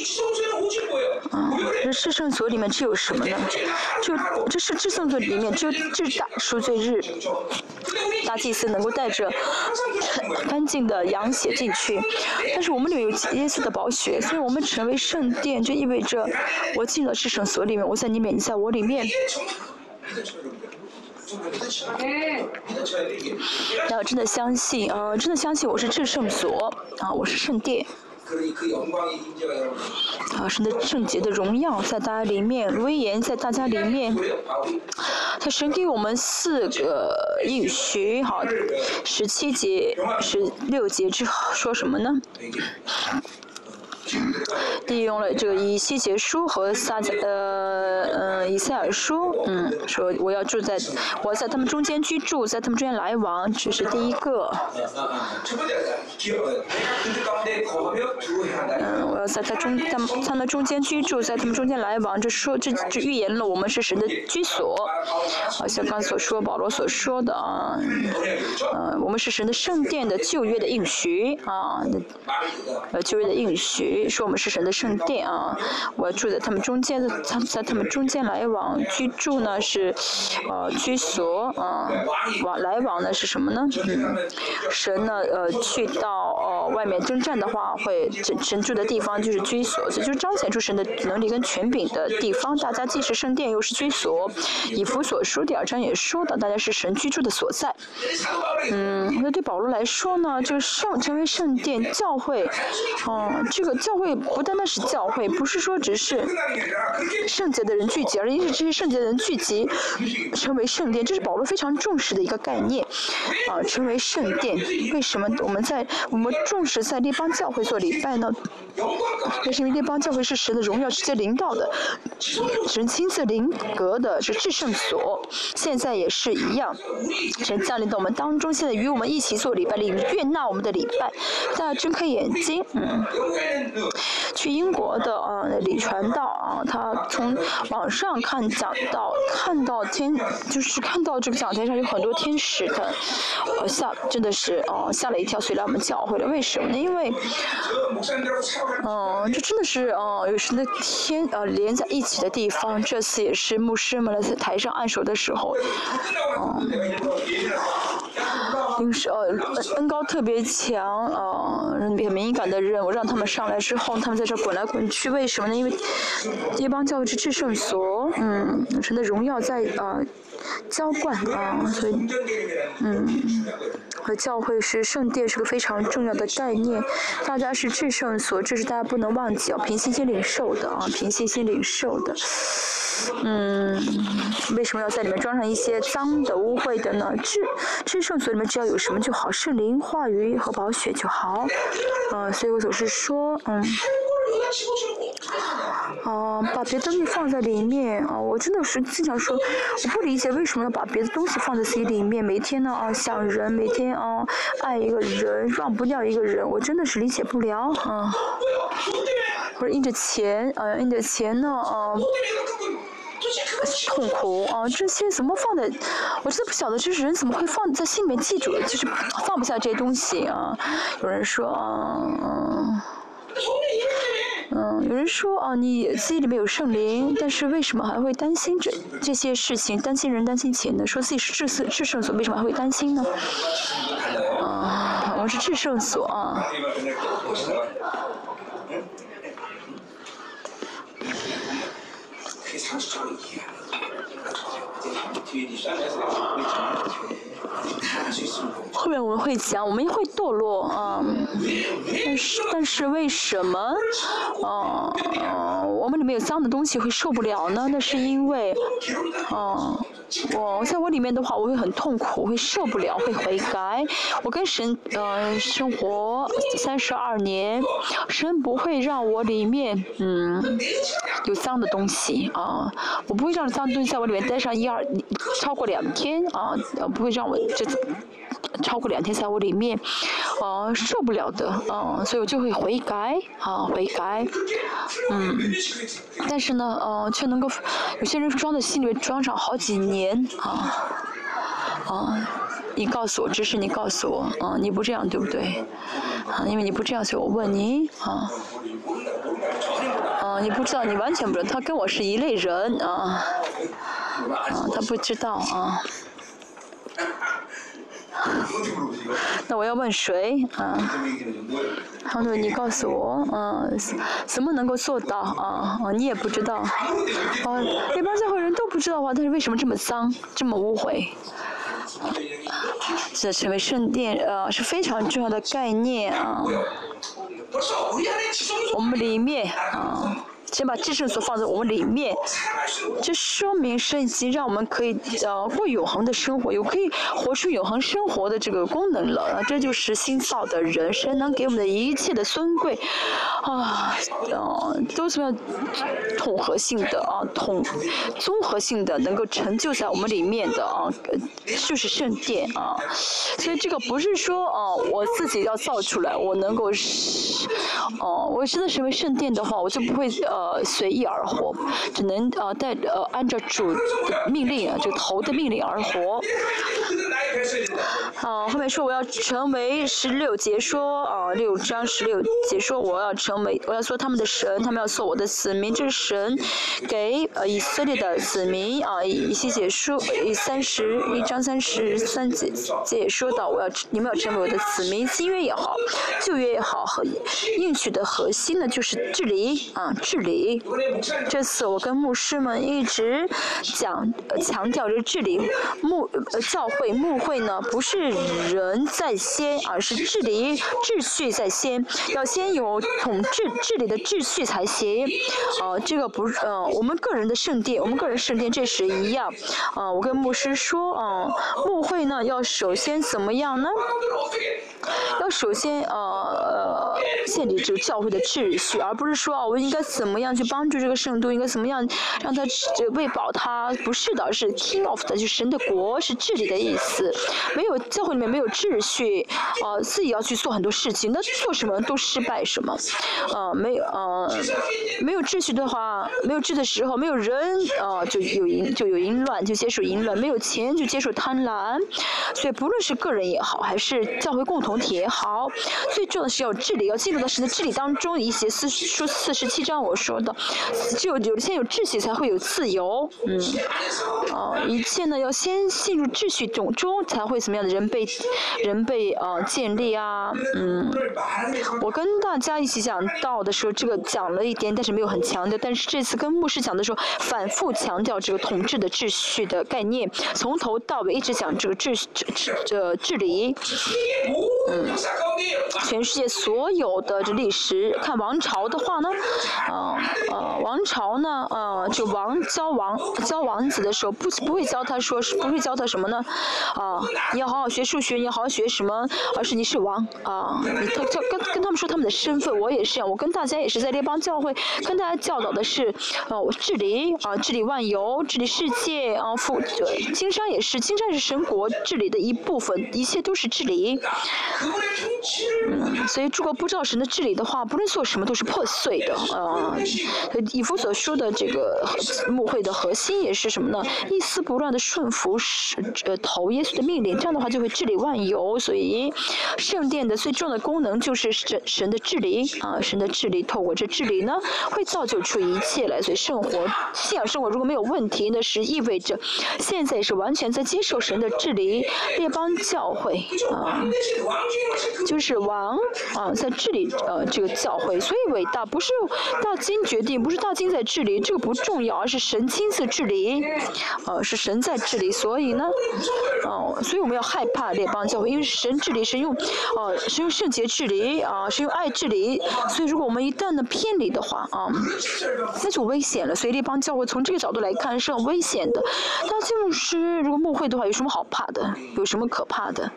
啊，这圣所里面。是有什么呢？就这是至圣所里面，只有至大赎罪日，大祭司能够带着干净的羊血进去。但是我们里面有耶稣的宝血，所以我们成为圣殿，就意味着我进了至圣所里面，我在里面，你在我里面。要真的相信啊，真的相信我是至圣所啊，我是圣殿。啊，神的圣洁的荣耀在大家里面，威严在大家里面。他神给我们四个应许，好，十七节、十六节之后说什么呢？利用了这个以西结书和撒呃嗯以赛尔书，嗯，说我要住在我在他们中间居住，在他们中间来往，这是第一个。嗯，我要在他中他们他们中间居住，在他们中间来往，这说这这预言了我们是神的居所，好像刚所说保罗所说的啊，嗯，我们是神的圣殿的旧约的应许啊，呃旧约的应许。说我们是神的圣殿啊，我要住在他们中间的，他在他们中间来往居住呢是，呃居所啊，往来往呢是什么呢？嗯，神呢呃去到呃外面征战的话，啊会神神住的地方就是居所，所以就是彰显出神的能力跟权柄的地方。大家既是圣殿又是居所，以弗所书第二章也说到，大家是神居住的所在。嗯，那对保罗来说呢，就圣成为圣殿教会，嗯，这个。教会不单单是教会，不是说只是圣洁的人聚集，而是这些圣洁的人聚集成为圣殿，这是保罗非常重视的一个概念。啊，成为圣殿，为什么我们在我们重视在列邦教会做礼拜呢？那是因为列邦教会是神的荣耀直接领导的，神亲自临格的是至圣所，现在也是一样，神降临到我们当中，现在与我们一起做礼拜，领悦纳我们的礼拜。大家睁开眼睛，嗯。去英国的啊李传道啊，他从网上看讲到，看到天就是看到这个讲台上有很多天使的，呃吓真的是哦吓了一跳，所以来我们教会了。为什么呢？因为，嗯，这真的是哦有神的天呃连在一起的地方。这次也是牧师们在台上按手的时候，嗯，因为是呃恩高特别强嗯，很敏感的人，我让他们上来。之后，他们在这滚来滚去，为什么呢？因为一帮教会是至圣所，嗯，神的荣耀在啊浇灌啊，所以，嗯，和教会是圣殿，是个非常重要的概念。大家是至圣所，这是大家不能忘记啊，凭信心领受的啊，凭信心领受的。嗯，为什么要在里面装上一些脏的、污秽的呢？至至圣所里面只要有什么就好，圣灵、话语和宝血就好。嗯，所以我总是说，嗯。啊，把别的东西放在里面啊！我真的是经常说，我不理解为什么要把别的东西放在自己里面。每天呢啊想人，每天啊爱一个人，忘不掉一个人，我真的是理解不了啊。或者因着钱啊，因着钱呢啊痛苦啊，这些怎么放在？我真的不晓得，就是人怎么会放在心里面记住，就是放不下这些东西啊。有人说啊。嗯，嗯有人说啊，你自己里面有圣灵，但是为什么还会担心这这些事情？担心人，担心钱呢？说自己是至圣至圣所，为什么还会担心呢？啊，我是至圣所啊。后面我们会讲，我们会堕落啊，但是但是为什么啊啊我们里面有脏的东西会受不了呢？那是因为啊。我在我里面的话，我会很痛苦，会受不了，会悔改。我跟神呃生活三十二年，神不会让我里面嗯有脏的东西啊，我不会让脏东西在我里面待上一二超过两天啊，不会让我这超过两天在我里面啊受不了的啊，所以我就会悔改啊悔改，嗯，但是呢呃却能够有些人装在心里面装上好几年。啊啊！你告诉我，只是你告诉我，啊，你不这样对不对？啊，因为你不这样，所以我问你，啊，啊，你不知道，你完全不知道，他跟我是一类人，啊，啊，他不知道，啊。那我要问谁？啊，他说你告诉我，嗯，什么能够做到？啊，啊，你也不知道。啊，一般教会人都不知道啊，但是为什么这么脏，这么污秽？这成为圣殿，呃，是非常重要的概念啊。我们里面，啊。先把至圣所放在我们里面，这说明神已经让我们可以呃过永恒的生活，有可以活出永恒生活的这个功能了。这就是新造的人，神能给我们的一切的尊贵，啊，呃，都是要统合性的啊，统综合性的，能够成就在我们里面的啊，就是圣殿啊。所以这个不是说啊，我自己要造出来，我能够是，哦，我真的成为圣殿的话，我就不会呃。呃，随意而活，只能呃带呃按照主的命令啊，就头的命令而活。好，后面说我要成为十六节说啊，六章十六节说我要成为，我要做他们的神，他们要做我的子民，这是神给呃以色列的子民啊，一些解说以三十一章三十三节节说到我要你们要成为我的子民，新约也好，旧约也好，和应许的核心呢就是治理啊，治理。这次我跟牧师们一直讲强调这治理牧教会牧会呢，不是人在先，而是治理秩序在先，要先有统治治理的秩序才行。呃，这个不呃，我们个人的圣殿，我们个人圣殿这是一样。啊，我跟牧师说，啊，牧会呢要首先怎么样呢？要首先呃呃建立这教会的秩序，而不是说啊我应该怎么怎么样去帮助这个圣都，应该怎么样让他这喂饱他？不是的，是 king of 的，就是神的国是治理的意思。没有教会里面没有秩序，呃自己要去做很多事情，那做什么都失败什么。呃没有呃没有秩序的话，没有治的时候，没有人呃就有淫就有淫乱，就接受淫乱；没有钱就接受贪婪。所以不论是个人也好，还是教会共同。体也好，最重要的是要治理，要进入到神的治理当中。一些四书四十七章我说说的，只有有先有秩序，才会有自由。嗯，啊，一切呢要先进入秩序中中，才会什么样的人被人被啊建立啊。嗯，我跟大家一起讲到的时候，这个讲了一点，但是没有很强调。但是这次跟牧师讲的时候，反复强调这个统治的秩序的概念，从头到尾一直讲这个秩序，这这治理。嗯，全世界所有的这历史，看王朝的话呢，呃呃，王朝呢，呃，就王教王教王子的时候，不不会教他说是不会教他什么呢？啊，你要好好学数学，你要好好学什么？而是你是王啊，你他教跟跟他们说他们的身份，我也是，我跟大家也是在列邦教会跟大家教导的是，呃，治理啊，治理万有，治理世界啊，富经商也是，经商是神国治理的一部分，一切都是治理。嗯，所以如果不知道神的治理的话，不论做什么都是破碎的啊。以弗所说的这个牧会的核心也是什么呢？一丝不乱的顺服是呃头耶稣的命令，这样的话就会治理万有。所以圣殿的最重要的功能就是神神的治理啊，神的治理透过这治理呢，会造就出一切来。所以生活信仰生活如果没有问题，那是意味着现在也是完全在接受神的治理。列邦教会啊。就是王啊，在治理呃这个教会，所以伟大不是到金决定，不是大金在治理，这个不重要，而是神亲自治理，呃是神在治理，所以呢，哦，所以我们要害怕列邦教会，因为神治理是用，呃是用圣洁治理啊，是用爱治理，所以如果我们一旦呢偏离的话啊，那就危险了。所以列邦教会从这个角度来看是很危险的。大金是如果牧会的话，有什么好怕的？有什么可怕的？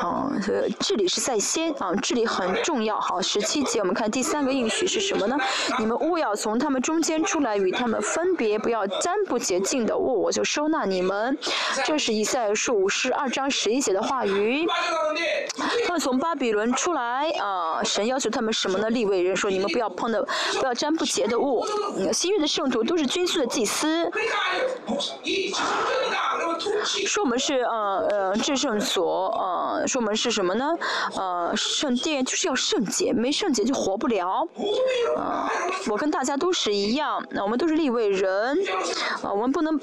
哦，这治理是在先啊，治理很重要。好，十七节我们看第三个应许是什么呢？你们勿要从他们中间出来，与他们分别，不要沾不洁净的物，我就收纳你们。这是以赛亚书五十二章十一节的话语。他们从巴比伦出来啊，神要求他们什么呢？立位人说，你们不要碰的，不要沾不洁的物。新约的圣徒都是军事的祭司，说我们是呃呃至圣所呃。呃，说我们是什么呢？呃，圣殿就是要圣洁，没圣洁就活不了。呃，我跟大家都是一样，那我们都是立位人，啊，我们不能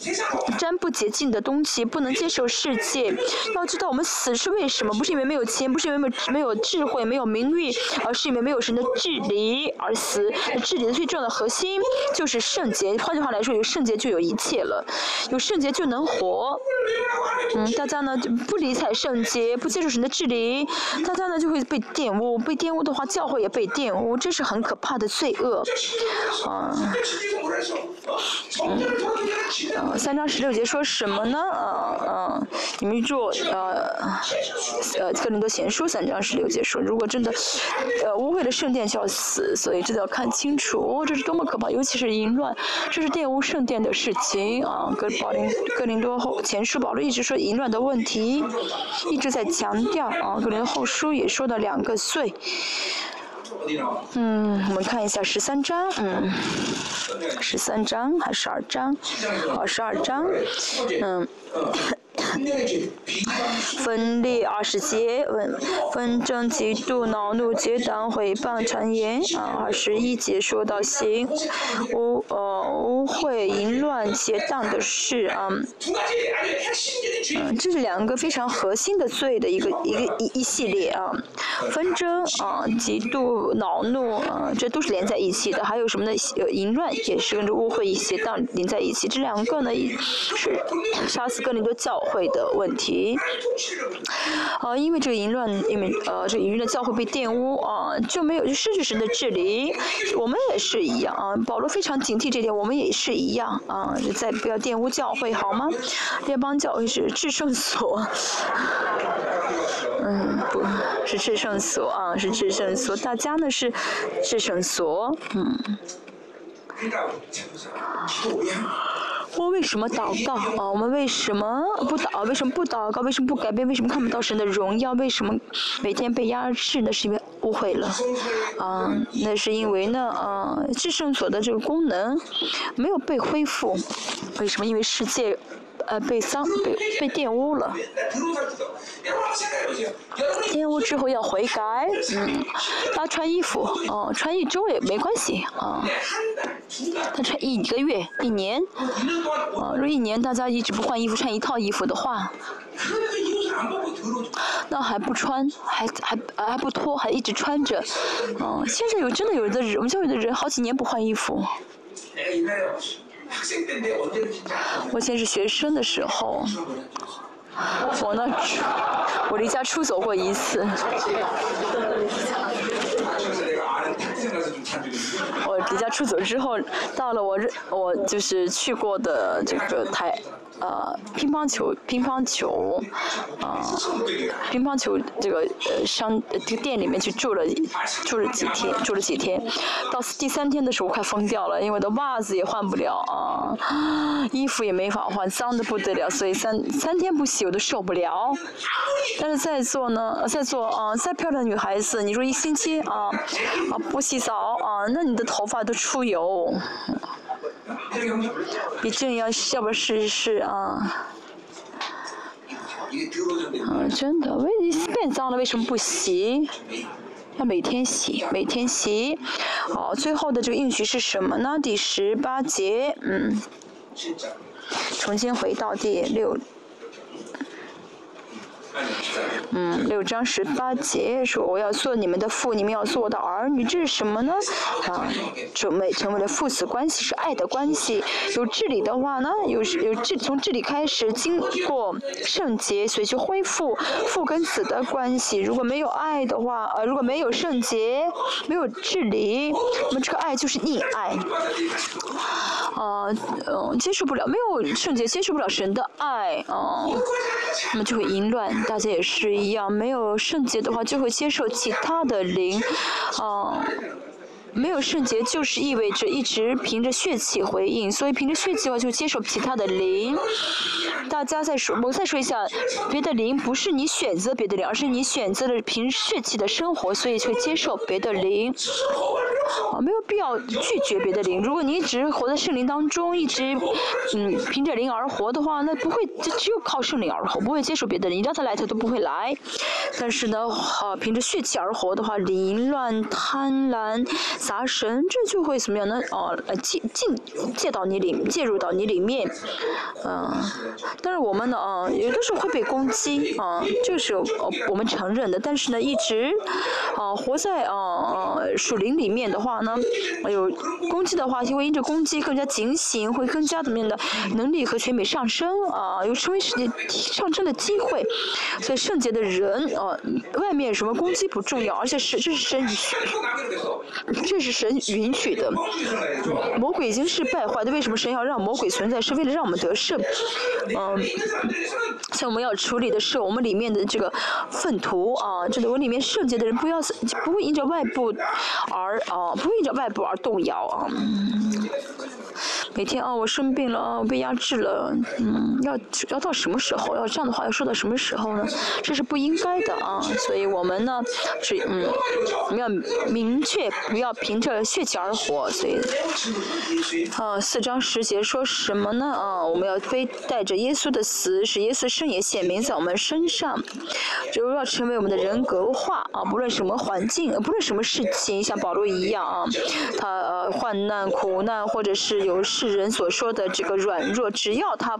沾不洁净的东西，不能接受世界。要知道我们死是为什么？不是因为没有钱，不是因为没有没有智慧、没有名誉，而是因为没有神的治理而死。治理的最重要的核心就是圣洁。换句话来说，有圣洁就有一切了，有圣洁就能活。嗯，大家呢就不理睬圣洁。不接受神的治理，大家呢就会被玷污，被玷污的话，教会也被玷污，这是很可怕的罪恶，啊，嗯，三章十六节说什么呢？啊啊，你们若呃呃，哥林多前书三章十六节说，如果真的呃污秽了圣殿就要死，所以这要看清楚，这是多么可怕，尤其是淫乱，这是玷污圣殿的事情啊。哥保林哥林多后前书保罗一直说淫乱的问题，一直在。强调啊，格林后书也说到两个岁。嗯，我们看一下十三章，嗯，十三章还是十二章？哦，十二章，嗯。分裂二十节，纷纷争、嫉妒、恼怒、结党、诽谤、传言啊，二十一节说到行污呃污秽、淫乱、结党的事啊，嗯，这是两个非常核心的罪的一个一个一一系列啊，纷争啊、嫉妒、恼怒啊，这都是连在一起的，还有什么呢？呃，淫乱也是跟着污秽、一邪荡连在一起，这两个呢是杀死哥林多教会。的问题，啊，因为这个淫乱，因为呃，这个淫乱的教会被玷污啊，就没有就失去神的治理。我们也是一样啊，保罗非常警惕这点，我们也是一样啊，就再不要玷污教会好吗？列邦教会是至圣所，嗯，不是至圣所啊，是至圣所，大家呢是至圣所，嗯。我为什么祷告啊？我们为什么不祷？为什么不祷告？为什么不改变？为什么看不到神的荣耀？为什么每天被压制？那是因为误会了，啊，那是因为呢，啊，至圣所的这个功能没有被恢复。为什么？因为世界呃被脏被被玷污了。玷污之后要悔改，嗯，他穿衣服，哦，穿一周也没关系，啊，他穿一个月、一年，啊，如果一年大家一直不换衣服，穿一套衣服的话，那还不穿，还还还不脱，还一直穿着，嗯，现在有真的有的人，我们教育的人好几年不换衣服。我以前是学生的时候。我呢，我离家出走过一次。我离家出走之后，到了我我就是去过的这个台。呃，乒乓球，乒乓球，啊，乒乓球这个呃商这个店里面去住了住了几天，住了几天，到第三天的时候快疯掉了，因为我的袜子也换不了啊，衣服也没法换，脏的不得了，所以三三天不洗我都受不了。但是在座呢，在座啊，再漂亮的女孩子，你说一星期啊啊不洗澡啊，那你的头发都出油。你这样，要不试一试啊？啊，真的，为你变脏了，为什么不洗？要每天洗，每天洗。好，最后的这个应许是什么呢？第十八节，嗯，重新回到第六。嗯，六章十八节说我要做你们的父，你们要做我的儿女，这是什么呢？啊，准备成为了父子关系，是爱的关系。有治理的话呢，有有治从治理开始，经过圣洁，所以就恢复父跟子的关系。如果没有爱的话，呃，如果没有圣洁，没有治理，那么这个爱就是溺爱。啊，嗯，接受不了，没有圣洁，接受不了神的爱，啊，那么就会淫乱。大家也是一样，没有圣洁的话，就会接受其他的灵，啊。没有圣洁，就是意味着一直凭着血气回应，所以凭着血气的话就接受其他的灵。大家再说，我再说一下，别的灵不是你选择别的灵，而是你选择了凭血气的生活，所以会接受别的灵。啊，没有必要拒绝别的灵。如果你一直活在圣灵当中，一直嗯凭着灵而活的话，那不会就只有靠圣灵而活，不会接受别的灵，你让他来他都不会来。但是呢，啊凭着血气而活的话，凌乱、贪婪。杂神，这就会怎么样呢？哦，进进借到你里，介入到你里面，嗯，但是我们呢，啊，有的时候会被攻击，啊，这是呃我们承认的。但是呢，一直，啊，活在啊树林里面的话呢，有攻击的话，就会因着攻击更加警醒，会更加怎么样的能力和全美上升，啊，有成为世界上升的机会。所以圣洁的人，啊，外面什么攻击不重要，而且是这是神。这是神允许的，魔鬼已经是败坏的，为什么神要让魔鬼存在？是为了让我们得胜。嗯，像我们要处理的是我们里面的这个粪土啊，这个，我里面圣洁的人不要不会因着外部而啊，不会因着外部而动摇啊。每天啊，我生病了啊，被压制了，嗯，要要到什么时候？要这样的话要说到什么时候呢？这是不应该的啊，所以我们呢，是嗯，我们要明确不要凭着血气而活，所以啊，四章十节说什么呢？啊，我们要背带着耶稣的死，使耶稣圣也显明在我们身上，就要成为我们的人格化啊，不论什么环境，不论什么事情，像保罗一样啊，他呃患难苦难或者是有事。是人所说的这个软弱，只要他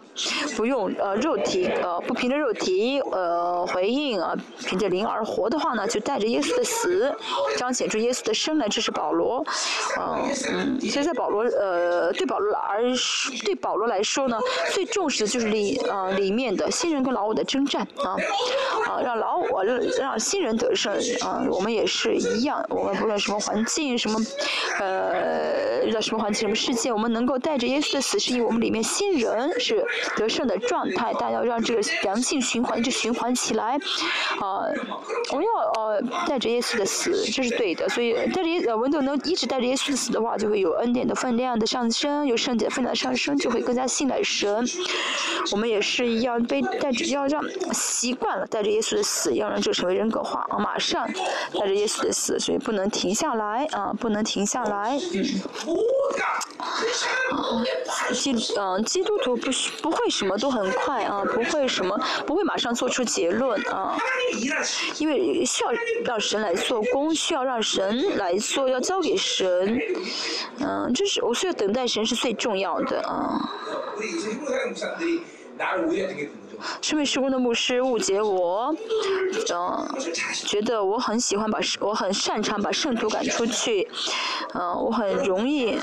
不用呃肉体呃不凭着肉体呃回应啊，凭着灵而活的话呢，就带着耶稣的死彰显出耶稣的生来，这是保罗，嗯嗯，所以在保罗呃对保罗而对保罗来说呢，最重视的就是里啊里面的新人跟老我的征战啊啊让老我让让新人得胜啊，我们也是一样，我们不论什么环境什么呃遇到什么环境什么世界，我们能够带。带着耶稣的死，是因为我们里面新人是得胜的状态，但要让这个良性循环就循环起来，啊，我们要呃带着耶稣的死，这是对的。所以带着耶呃文斗能一直带着耶稣的死的话，就会有恩典的分量的上升，有圣洁分量的上升，就会更加信赖神。我们也是一样，被带着要让习惯了带着耶稣的死，要让这成为人格化啊，马上带着耶稣的死，所以不能停下来啊，不能停下来，嗯。基嗯基督徒不不会什么都很快啊，不会什么不会马上做出结论啊，因为需要让神来做工，需要让神来做，要交给神，嗯，这是我需要等待神是最重要的啊。身为施工的牧师误解我，嗯，觉得我很喜欢把我很擅长把圣徒赶出去，嗯，我很容易，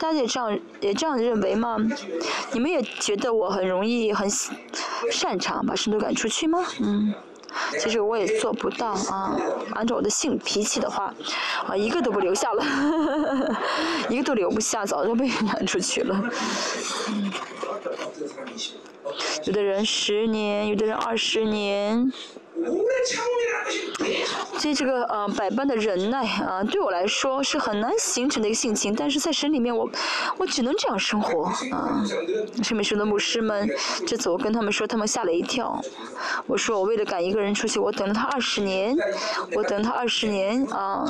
大家也这样也这样认为吗？你们也觉得我很容易很擅长把圣徒赶出去吗？嗯，其实我也做不到啊，按照我的性脾气的话，啊，一个都不留下了，一个都留不下，早就被赶出去了。有的人十年，有的人二十年。所以这个呃百般的忍耐啊，对我来说是很难形成的一个性情，但是在神里面我我只能这样生活啊。圣美圣的牧师们，这次我跟他们说，他们吓了一跳。我说我为了赶一个人出去，我等了他二十年，我等他二十年啊。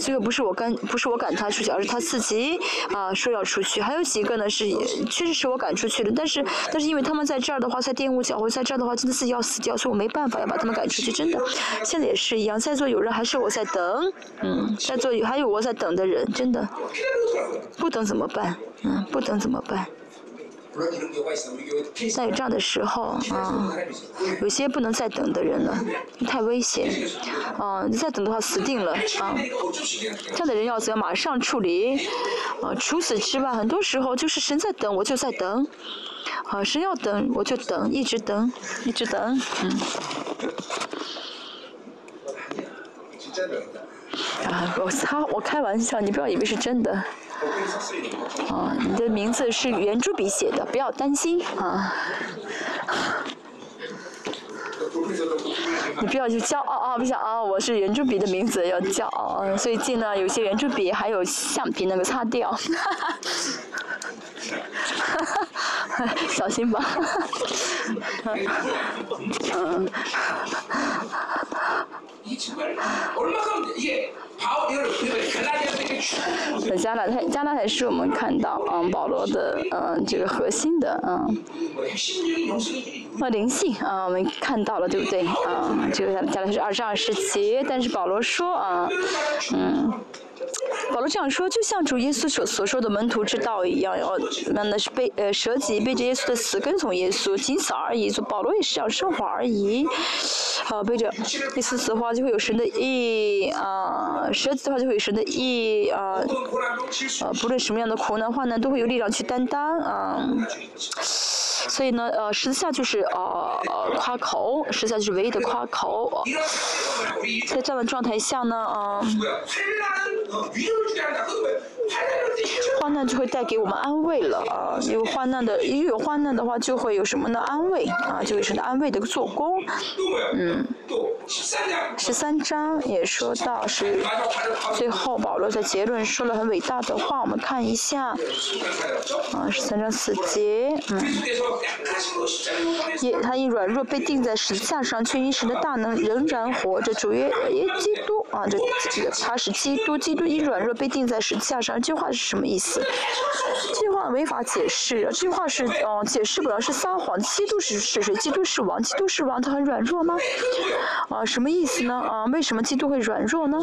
这个不是我赶，不是我赶他出去，而是他自己啊说要出去。还有几个呢是确实是我赶出去的，但是但是因为他们在这儿的话，在玷污教会，在这儿的话真的自己要死掉，所以我没办法要把他们赶出去，真的。现在也是一样，在座有人还是我在等，嗯，在座有还有我在等的人，真的，不等怎么办？嗯，不等怎么办？在有这样的时候，啊，有些不能再等的人了，太危险，啊，你再等的话死定了，啊，这样的人要怎样马上处理？啊，除此之外，很多时候就是神在等，我就在等，啊，神要等，我就等，一直等，一直等，嗯。啊，我操！我开玩笑，你不要以为是真的。啊，你的名字是圆珠笔写的，不要担心啊。你不要去骄傲啊！不想啊，我是圆珠笔的名字要骄傲啊。最近呢，有些圆珠笔还有橡皮那个擦掉。小心吧。嗯。加拉太，加拉太是我们看到，嗯，保罗的，嗯，这个核心的，嗯，啊，灵性，啊，我们看到了，对不对？啊，这个加拉太是二十二世纪，但是保罗说，啊，嗯。保罗这样说，就像主耶稣所所说的门徒之道一样，要那那是背呃舍己背着耶稣的死跟从耶稣，仅此而已。保罗也是这样生活而已。好，背着耶稣死的话，就会有神的意啊；舍己的话，就会有神的意啊。呃，不论什么样的苦难患难，都会有力量去担当啊。所以呢，呃，十字架就是呃呃夸口，十字架就是唯一的夸口。在这样的状态下呢，啊。患难就会带给我们安慰了啊！有患难的，一有患难的话，就会有什么呢？安慰啊，就会什么安慰的做工，嗯。十三章也说到是最后保罗在结论说了很伟大的话，我们看一下啊，十三章四节，嗯。也他因软弱被钉在十字架上，却因神的大能仍然活着。主耶耶基督啊，这这个他是基督，基督因软弱被钉在十字架上。这句话是什么意思？这句话没法解释。这句话是嗯，解释不了，是撒谎。基督是是谁？基督是王，基督是王，他很软弱吗？啊，什么意思呢？啊，为什么基督会软弱呢？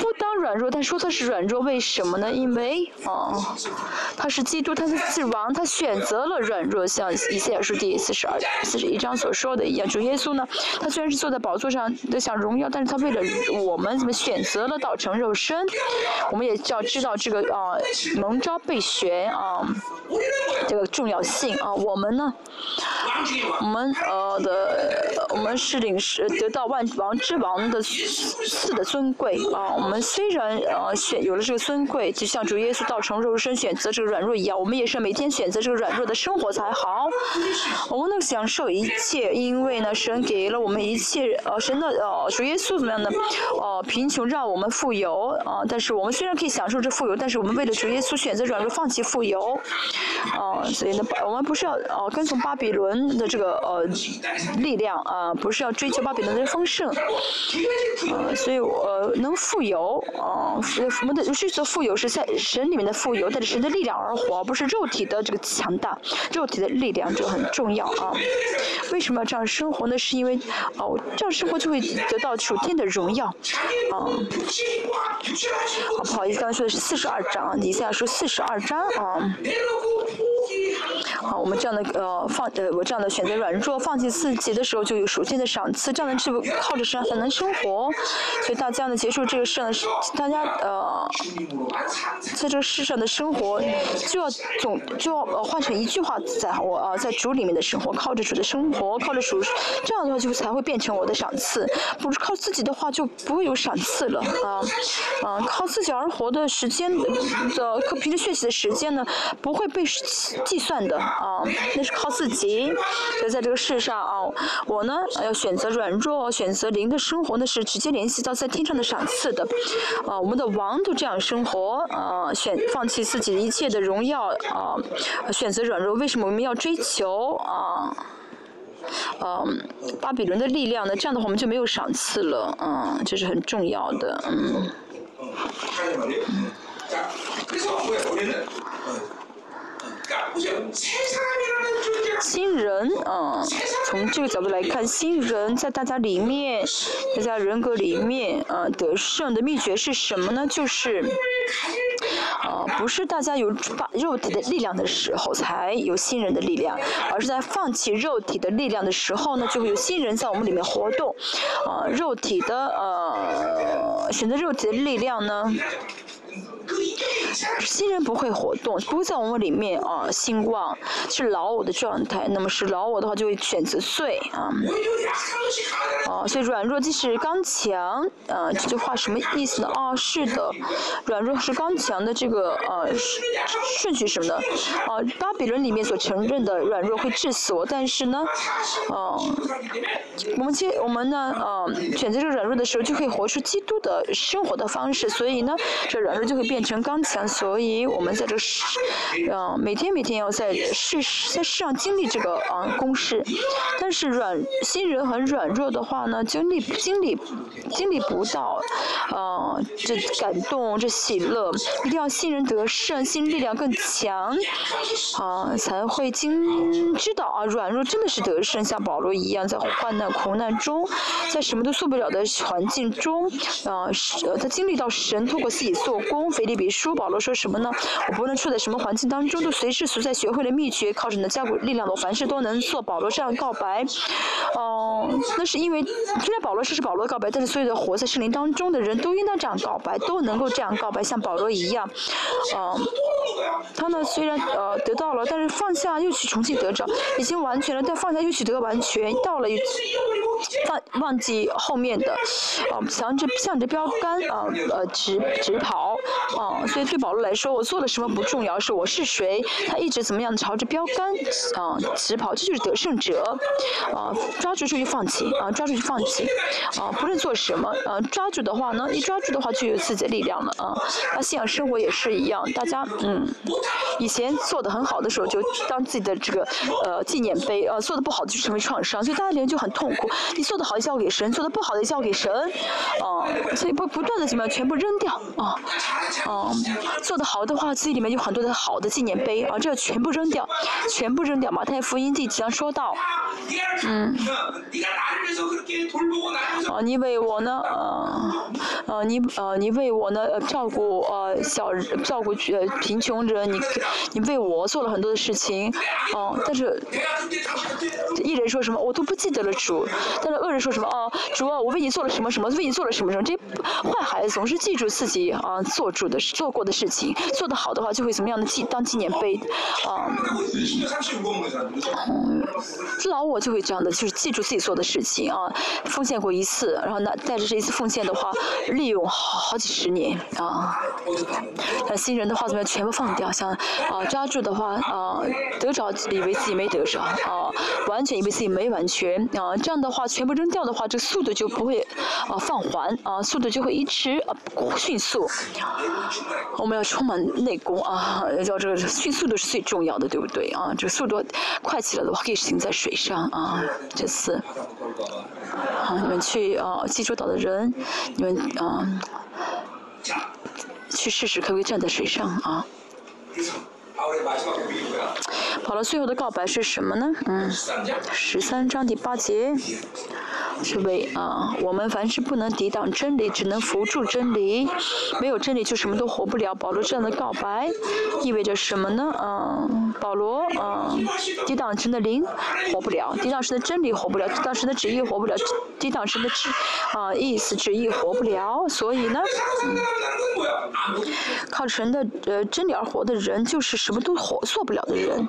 不当软弱，但说他是软弱，为什么呢？因为啊，他是基督，他是王，他选择得了软弱，像以赛亚书第四十二、四十一章所说的一样。主耶稣呢，他虽然是坐在宝座上的享荣耀，但是他为了我们，怎么选择了道成肉身？我们也就要知道这个啊，蒙召被选啊，这个重要性啊。我们呢，我们呃的，我们是领是得到万王之王的赐的尊贵啊。我们虽然呃选有了这个尊贵，就像主耶稣道成肉身选择这个软弱一样，我们也是每天选择这个软弱的生活才好。我们能享受一切，因为呢，神给了我们一切，呃，神的呃主耶稣怎么样呢？呃，贫穷让我们富有啊，但是我们虽然可以享受这富有，但是我们为了主耶稣选择软弱，放弃富有，啊，所以呢，我们不是要呃跟从巴比伦的这个呃力量啊。不是要追求巴比伦的丰盛，啊，所以呃能富有啊，我们的是说富有是在神里面的富有，带着神的力量而活，不是肉体的这个强大，肉体的力量这个很重要啊。为什么要这样生活呢？是因为哦，这样生活就会得到属天的荣耀啊。啊不好意思，刚才说的是四十二章，以下说四十二章啊。好，我们这样的呃放呃我这样的选择软弱放弃自己的时候，就有属天的赏赐，这样的就靠着神才能生活。所以大家呢结束这个事呢，大家呃在这世上的生活就要总就要呃换成一句话，在我啊在主里面的生活，靠着主的生活，靠着主，这样的话就才会变成我的赏赐。不是靠自己的话就不会有赏赐了啊啊靠自己而活的时间的平时学习的时间呢不会被计算的。啊，那是靠自己。所以在这个世上啊，我呢要选择软弱，选择灵的生活，呢是直接联系到在天上的赏赐的。啊，我们的王都这样生活，啊，选放弃自己一切的荣耀，啊，选择软弱。为什么我们要追求啊？嗯，巴比伦的力量呢？这样的话我们就没有赏赐了。嗯，这是很重要的。嗯。新人，嗯，从这个角度来看，新人在大家里面，大家人格里面，呃，得胜的秘诀是什么呢？就是，呃，不是大家有把肉体的力量的时候才有新人的力量，而是在放弃肉体的力量的时候呢，就会有新人在我们里面活动，呃，肉体的，呃，选择肉体的力量呢。新人不会活动，不会在我们里面啊兴旺，是老我的状态。那么是老我的话，就会选择碎啊。哦，所以软弱即是刚强，呃，这句话什么意思呢？啊，是的，软弱是刚强的这个呃顺序什么的。啊，巴比伦里面所承认的软弱会致死我，但是呢，哦，我们接我们呢，呃，选择这个软弱的时候，就可以活出基督的生活的方式。所以呢，这软弱就会变成刚强。所以我们在这世，嗯，每天每天要在世在世上经历这个啊公式，但是软新人很软弱的话呢，经历经历经历不到，啊，这感动这喜乐，一定要新人得胜，新力量更强，啊，才会经知道啊，软弱真的是得胜，像保罗一样，在患难苦难中，在什么都做不了的环境中，啊，他经历到神通过自己做工，腓立比书保罗。说什么呢？我不论处在什么环境当中，都随时随在学会了秘诀，靠着你的加股力量，我凡事都能做。保罗这样告白，哦，那是因为虽然保罗说是保罗的告白，但是所有的活在圣灵当中的人都应当这样告白，都能够这样告白，像保罗一样，嗯，他呢虽然呃得到了，但是放下又去重新得着，已经完全了，但放下又去得完全，到了忘忘记后面的，啊，向着向着标杆啊呃直直跑，啊，所以对保罗来说，我做了什么不重要，是我是谁，他一直怎么样朝着标杆啊直跑，这就是得胜者，啊，抓住就去放弃，啊，抓住就放弃，啊，不论做什么，啊，抓住的话呢，一抓住的话就有自己的力量了，啊，那信仰生活也是一样，大家嗯，以前做的很好的时候就当自己的这个呃纪念碑，呃，做的不好就成为创伤，所以大家里面就很痛苦。你做的好的交给神，做的不好的交给神，啊，所以不不断的怎么样，全部扔掉，啊，啊，做的好的话，自己里面有很多的好的纪念碑，啊，这个全部扔掉，全部扔掉。马太福音第几章说到，嗯，啊，你为我呢，啊，啊，你啊，你为我呢照顾呃小照顾呃贫穷人，你你为我做了很多的事情，啊，但是一人说什么，我都不记得了主。但是恶人说什么啊？主啊，我为你做了什么什么？为你做了什么什么？这坏孩子总是记住自己啊做主的事做过的事事情，做得好的话就会怎么样的记当纪念碑啊。嗯，老我就会这样的，就是记住自己做的事情啊，奉献过一次，然后呢带着这一次奉献的话，利用好好几十年啊。那新人的话怎么样？全部放掉。掉，像啊抓住的话啊得着以为自己没得着啊，完全以为自己没完全啊，这样的话全部扔掉的话，这速度就不会啊放缓啊，速度就会一直啊迅速。我们要充满内功啊，要这个迅速度是最重要的，对不对啊？这个速度快起来的话，可以行在水上啊。这次啊，你们去啊济州岛的人，你们啊。去试试可不可以站在水上啊？好了，最后的告白是什么呢？嗯，十三章第八节。是为啊，我们凡是不能抵挡真理，只能扶助真理。没有真理就什么都活不了。保罗这样的告白意味着什么呢？啊，保罗啊，抵挡神的灵活不了，抵挡神的真理活不了，抵挡神的旨意活不了，抵挡神的旨啊意思旨意活不了。所以呢，靠神的呃真理而活的人，就是什么都活做不了的人。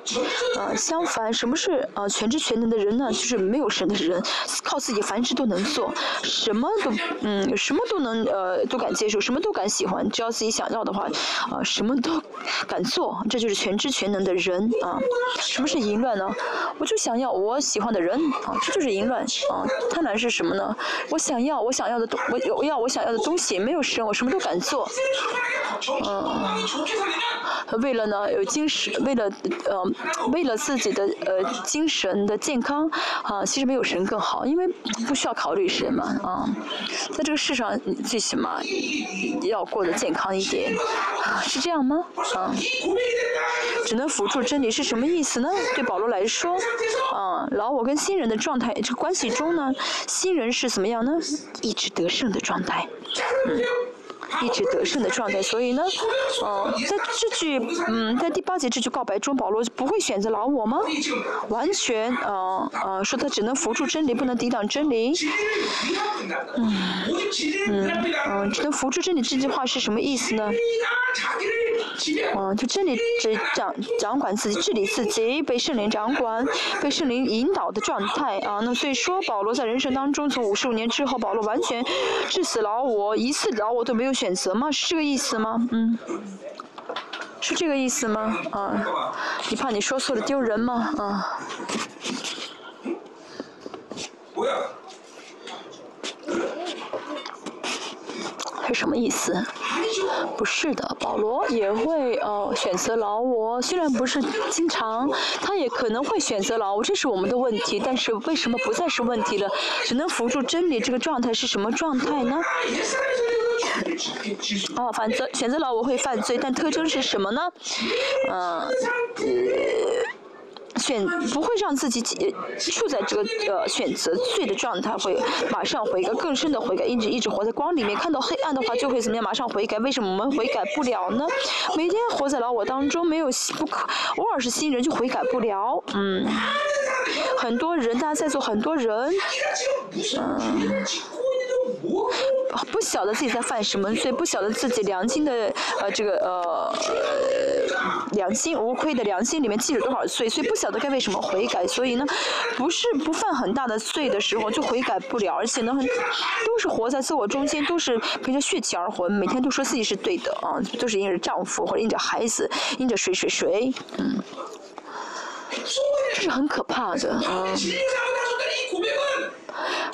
啊，相反，什么是啊全知全能的人呢？就是没有神的人，靠自己凡。事都能做，什么都嗯，什么都能呃，都敢接受，什么都敢喜欢，只要自己想要的话，啊，什么都敢做，这就是全知全能的人啊。什么是淫乱呢？我就想要我喜欢的人啊，这就是淫乱啊。贪婪是什么呢？我想要我想要的东，我我要我想要的东西，没有神，我什么都敢做，嗯，为了呢有精神，为了呃为了自己的呃精神的健康啊，其实没有神更好，因为。不需要考虑什么啊，在这个世上最起码要过得健康一点，是这样吗？啊，只能辅助真理是什么意思呢？对保罗来说，啊，老我跟新人的状态这个关系中呢，新人是怎么样呢？一直得胜的状态，嗯。一直得胜的状态，所以呢，嗯，在这句，嗯，在第八节这句告白中，保罗不会选择老我吗？完全，呃，呃，说他只能扶助真理，不能抵挡真理。嗯，嗯，嗯，只能扶助真理这句话是什么意思呢？嗯，就真理只掌掌管自己，治理自己，被圣灵掌管，被圣灵引导的状态啊。那所以说，保罗在人生当中，从五十五年之后，保罗完全致死老我，一次老我都没有选择吗？是这个意思吗？嗯，是这个意思吗？啊，你怕你说错了丢人吗？啊。是什么意思？不是的，保罗也会呃选择老我，虽然不是经常，他也可能会选择老我，这是我们的问题。但是为什么不再是问题了？只能扶助真理这个状态是什么状态呢？哦，反则选择老我会犯罪，但特征是什么呢？嗯。选不会让自己处在这个呃选择罪的状态，会马上悔改，更深的悔改，一直一直活在光里面。看到黑暗的话，就会怎么样？马上悔改。为什么我们悔改不了呢？每天活在老我当中，没有不可，偶尔是新人就悔改不了。嗯，很多人，大家在座很多人，嗯。不晓得自己在犯什么罪，不晓得自己良心的呃这个呃良心无愧的良心里面记了多少罪，所以不晓得该为什么悔改，所以呢，不是不犯很大的罪的时候就悔改不了，而且呢都是活在自我中间，都是凭着血气而活，每天都说自己是对的啊，都是因着丈夫或者因着孩子，因着谁谁谁，嗯，这是很可怕的啊。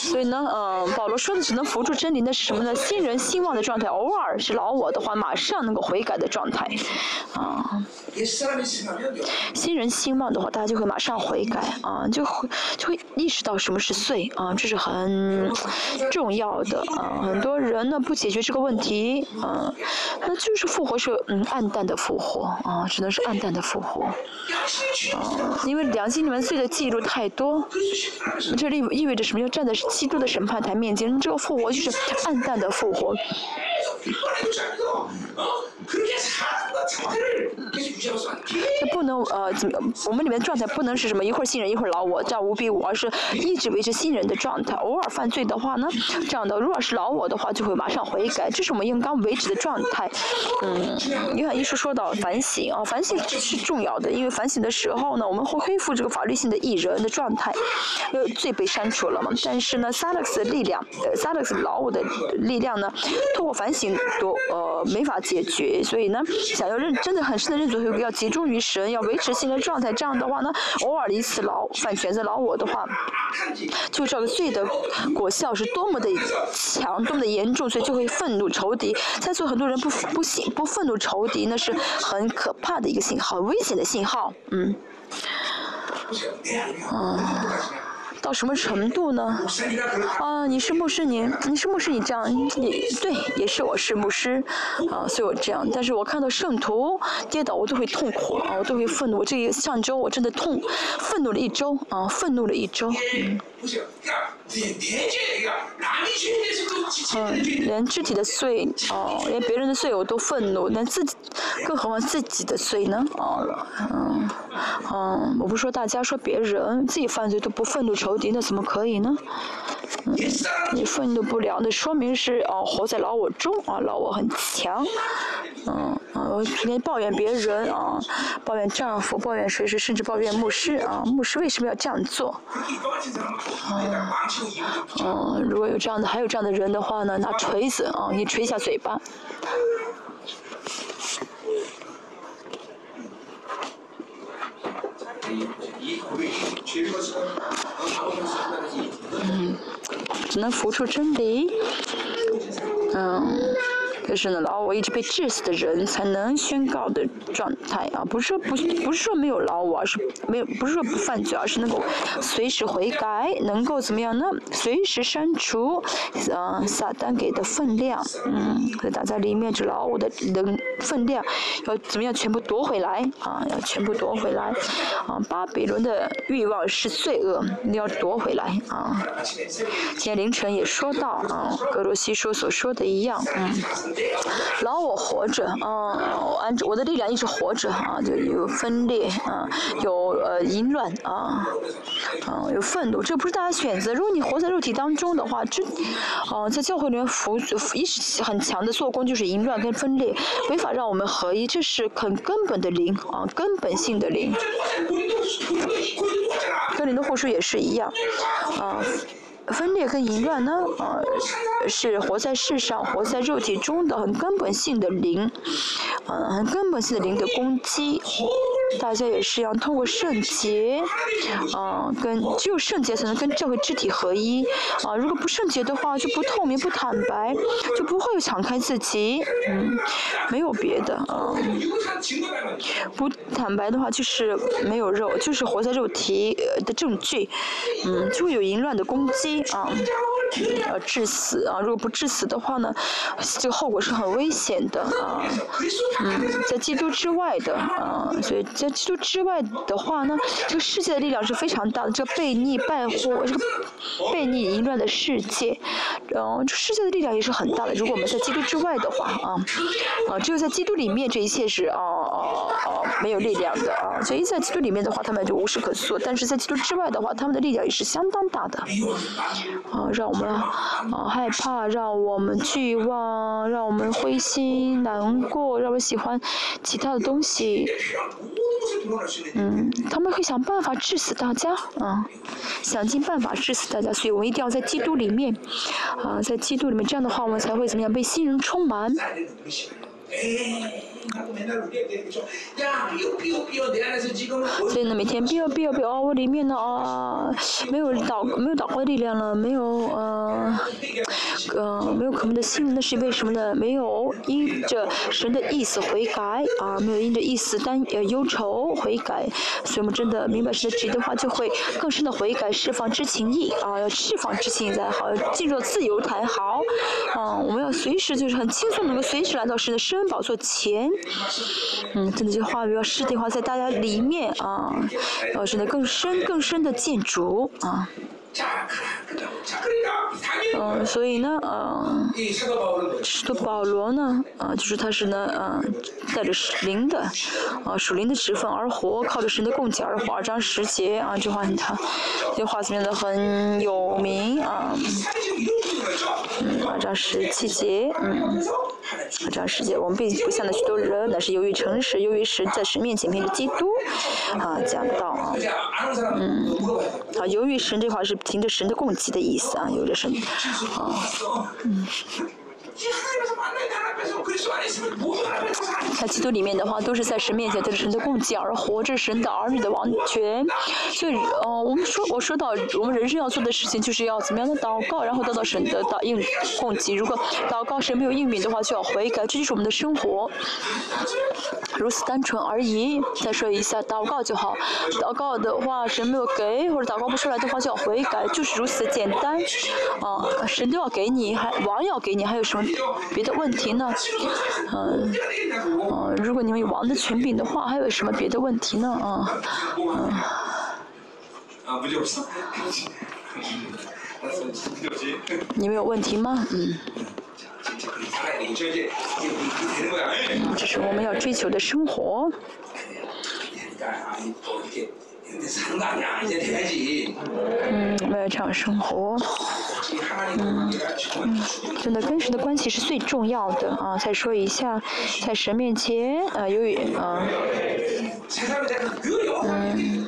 所以呢，嗯，保罗说的只能扶助真理，那是什么呢？新人兴旺的状态，偶尔是老我的话，马上能够悔改的状态，啊。新人兴旺的话，大家就会马上悔改，啊，就会就会意识到什么是罪，啊，这是很重要的，啊，很多人呢不解决这个问题，啊，那就是复活是嗯暗淡的复活，啊，只能是暗淡的复活，啊，因为良心里面罪的记录太多，这意意味着什么？要站在基督的审判台面前，这个复活就是暗淡的复活。那不不能呃怎么，我们里面的状态不能是什么一会儿新人一会儿老我，这样五比五，而是一直维持新人的状态。偶尔犯罪的话呢，这样的如果是老我的话，就会马上悔改，这是我们应当维持的状态。嗯，约翰一书说到反省啊，反省是重要的，因为反省的时候呢，我们会恢复这个法律性的艺人的状态，因为罪被删除了嘛。但是呢，萨勒克斯的力量，呃，萨勒克斯老我的力量呢，通过反省都呃没法解决，所以呢，想要认真的很深的认罪悔改，要集中于神，要维持新的状态，这样的话呢，偶尔的一次老犯选择老我的话，就这个罪的果效是多么的强，多么的严重，所以就会愤怒仇敌。在座很多人不不信不愤怒仇敌，那是很可怕的一个信号，危险的信号，嗯，嗯。到什么程度呢？啊，你是牧师，你你是牧师，你这样，你对，也是我是牧师，啊，所以我这样。但是我看到圣徒跌倒，我都会痛苦啊，我都会愤怒。我这上周我真的痛，愤怒了一周啊，愤怒了一周。嗯。嗯，连肢体的罪，哦，连别人的罪我都愤怒，连自己，更何况自己的罪呢？哦，嗯，嗯，我不说大家，说别人，自己犯罪都不愤怒仇敌，那怎么可以呢？嗯，你愤怒不了，那说明是哦，活在老我中啊，老我很强。嗯，嗯，天天抱怨别人啊，抱怨丈夫，抱怨谁谁，甚至抱怨牧师啊，牧师为什么要这样做？嗯，嗯，如果有这样的，还有这样的人的话呢，拿锤子啊，你锤一下嘴巴。嗯，只能付出真理。嗯。就是呢，老我一直被治死的人才能宣告的状态啊，不是说不不是说没有老我，而是没有不是说不犯罪，而是能够随时悔改，能够怎么样呢？随时删除，嗯，撒旦给的分量，嗯，在大家里面这老我的能分量要怎么样全部夺回来啊？要全部夺回来啊！巴比伦的欲望是罪恶，你要夺回来啊！今天凌晨也说到啊，格罗西说所说的一样，嗯。老我活着，嗯，按我的力量一直活着啊，就有分裂啊，有呃淫乱啊，嗯，有愤怒，这不是大家选择。如果你活在肉体当中的话，这，哦，在教会里面服一直很强的做工就是淫乱跟分裂，没法让我们合一，这是很根本的灵啊，根本性的灵。跟灵的护书也是一样，啊。分裂跟淫乱呢，呃，是活在世上、活在肉体中的很根本性的灵，嗯，很根本性的灵的攻击。大家也是一样，通过圣洁，嗯，跟只有圣洁才能跟教会肢体合一。啊，如果不圣洁的话，就不透明、不坦白，就不会敞开自己。嗯，没有别的，啊，不坦白的话就是没有肉，就是活在肉体的证据。嗯，就会有淫乱的攻击啊，呃，致死啊。如果不致死的话呢，这个后果是很危险的啊。嗯，在基督之外的啊，所以。在基督之外的话呢，这个世界的力量是非常大的。这个悖逆败坏，这个悖逆淫乱的世界，然后这世界的力量也是很大的。如果我们在基督之外的话啊，啊，只有在基督里面，这一切是啊啊啊没有力量的啊。所以在基督里面的话，他们就无事可做；但是在基督之外的话，他们的力量也是相当大的。啊，让我们啊害怕，让我们绝望，让我们灰心难过，让我们喜欢其他的东西。嗯，他们会想办法治死大家，啊，想尽办法治死大家，所以我们一定要在基督里面，啊，在基督里面，这样的话我们才会怎么样被新人充满。所以呢，每天飙飙飙，我里面呢啊，没有祷没有祷告的力量了，没有呃呃没有可能的心，那是为什么呢？没有因着神的意思悔改啊，没有因着意思担忧愁悔改，所以我们真的明白神的旨意的话，就会更深的悔改，释放之情意啊，要释放之情意才好，进入自由才好，啊，我们要随时就是很轻松能够随时来到神的施恩宝座前。嗯，这句话语要实体化在大家里面啊，要使得更深更深的建筑啊。嗯，所以呢，嗯，使徒保罗呢，啊，就是他是呢，啊，带着灵的，啊，属灵的职分而活，靠着神的供给而活。二章十节啊，这话很他，这话怎么样的很有名啊？嗯，二章十七节，嗯。这样世界，我们并不像那许多人，那是由于诚实，由于神在神面前面的基督，啊，讲到啊，嗯，啊，由于神这话是听着神的供给的意思啊，有着神，啊，嗯。在基督里面的话，都是在神面前对着神的供给而活，这是神的儿女的王权。所以，呃，我们说，我说到我们人生要做的事情，就是要怎么样的祷告，然后得到神的答应供给。如果祷告神没有应允的话，就要悔改，这就是我们的生活，如此单纯而已。再说一下，祷告就好。祷告的话，神没有给，或者祷告不出来的话，就要悔改，就是如此的简单。啊，神都要给你，还王要给你，还有什么？别的问题呢？嗯，嗯，如果你们有王的权柄的话，还有什么别的问题呢？啊，嗯。你们有问题吗？嗯。嗯，这是我们要追求的生活。嗯，为了这样生活，嗯，嗯，真的跟神的关系是最重要的啊！再说一下，在神面前啊，由于啊，嗯。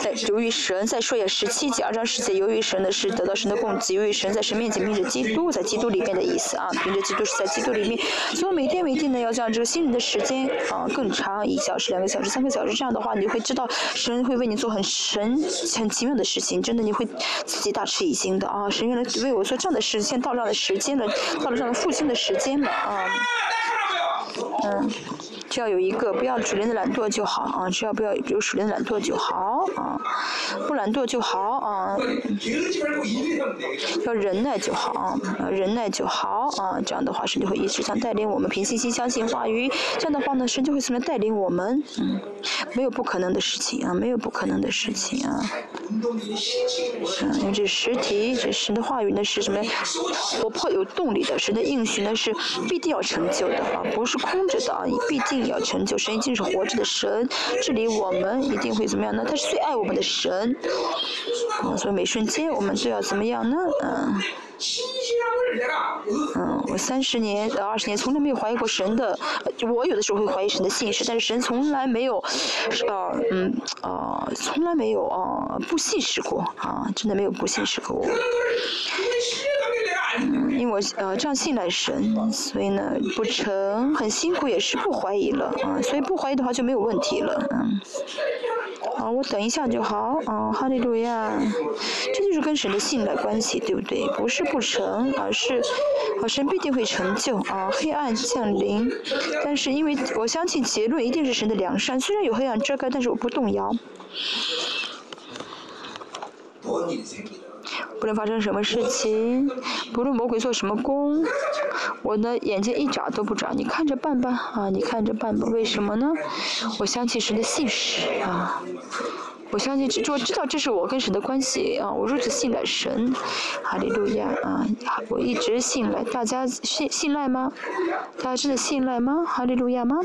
在由于神在说也十七节二章十节，由于神的是得到神的供给，由于神在神面前凭着基督，在基督里面的意思啊，凭着基督是在基督里面，所以每天每天呢要将这个新人的时间啊更长，一小时、两个小时、三个小时，这样的话你会知道神会为你做很神很奇妙的事情，真的你会自己大吃一惊的啊！神原来为我做这样的事，现到这样的时间了，到了这样的复兴的时间了啊，嗯。只要有一个，不要主人的懒惰就好啊！只要不要有属灵的懒惰就好啊，不懒惰就好啊，要忍耐就好啊，忍耐就好啊！这样的话，神就会一直想带领我们，凭信心相信话语。这样的话呢，神就会怎么带领我们？嗯，没有不可能的事情啊，没有不可能的事情啊。嗯，因为这实体，这神的话语呢是什么？活泼有动力的，神的应许呢是必定要成就的啊，不是空着的啊，必定。要成就神一定是活着的神，这里我们一定会怎么样呢？他是最爱我们的神，嗯，所以每瞬间我们都要怎么样呢？嗯，嗯，我三十年到二十年从来没有怀疑过神的，我有的时候会怀疑神的信实，但是神从来没有，啊，嗯，啊，从来没有啊不信实过，啊，真的没有不信实过。嗯，因为我呃这样信赖神，所以呢不成很辛苦也是不怀疑了啊，所以不怀疑的话就没有问题了，嗯。啊，我等一下就好，啊，哈利路亚，这就是跟神的信赖关系，对不对？不是不成，而是，啊神必定会成就啊，黑暗降临，但是因为我相信结论一定是神的良善，虽然有黑暗遮盖，但是我不动摇。不论发生什么事情，不论魔鬼做什么工，我的眼睛一眨都不眨。你看着办吧，啊，你看着办吧。为什么呢？我相信神的信使啊，我相信这，我知道这是我跟神的关系啊。我如此信赖神，哈利路亚啊！我一直信赖，大家信信赖吗？大家真的信赖吗？哈利路亚吗？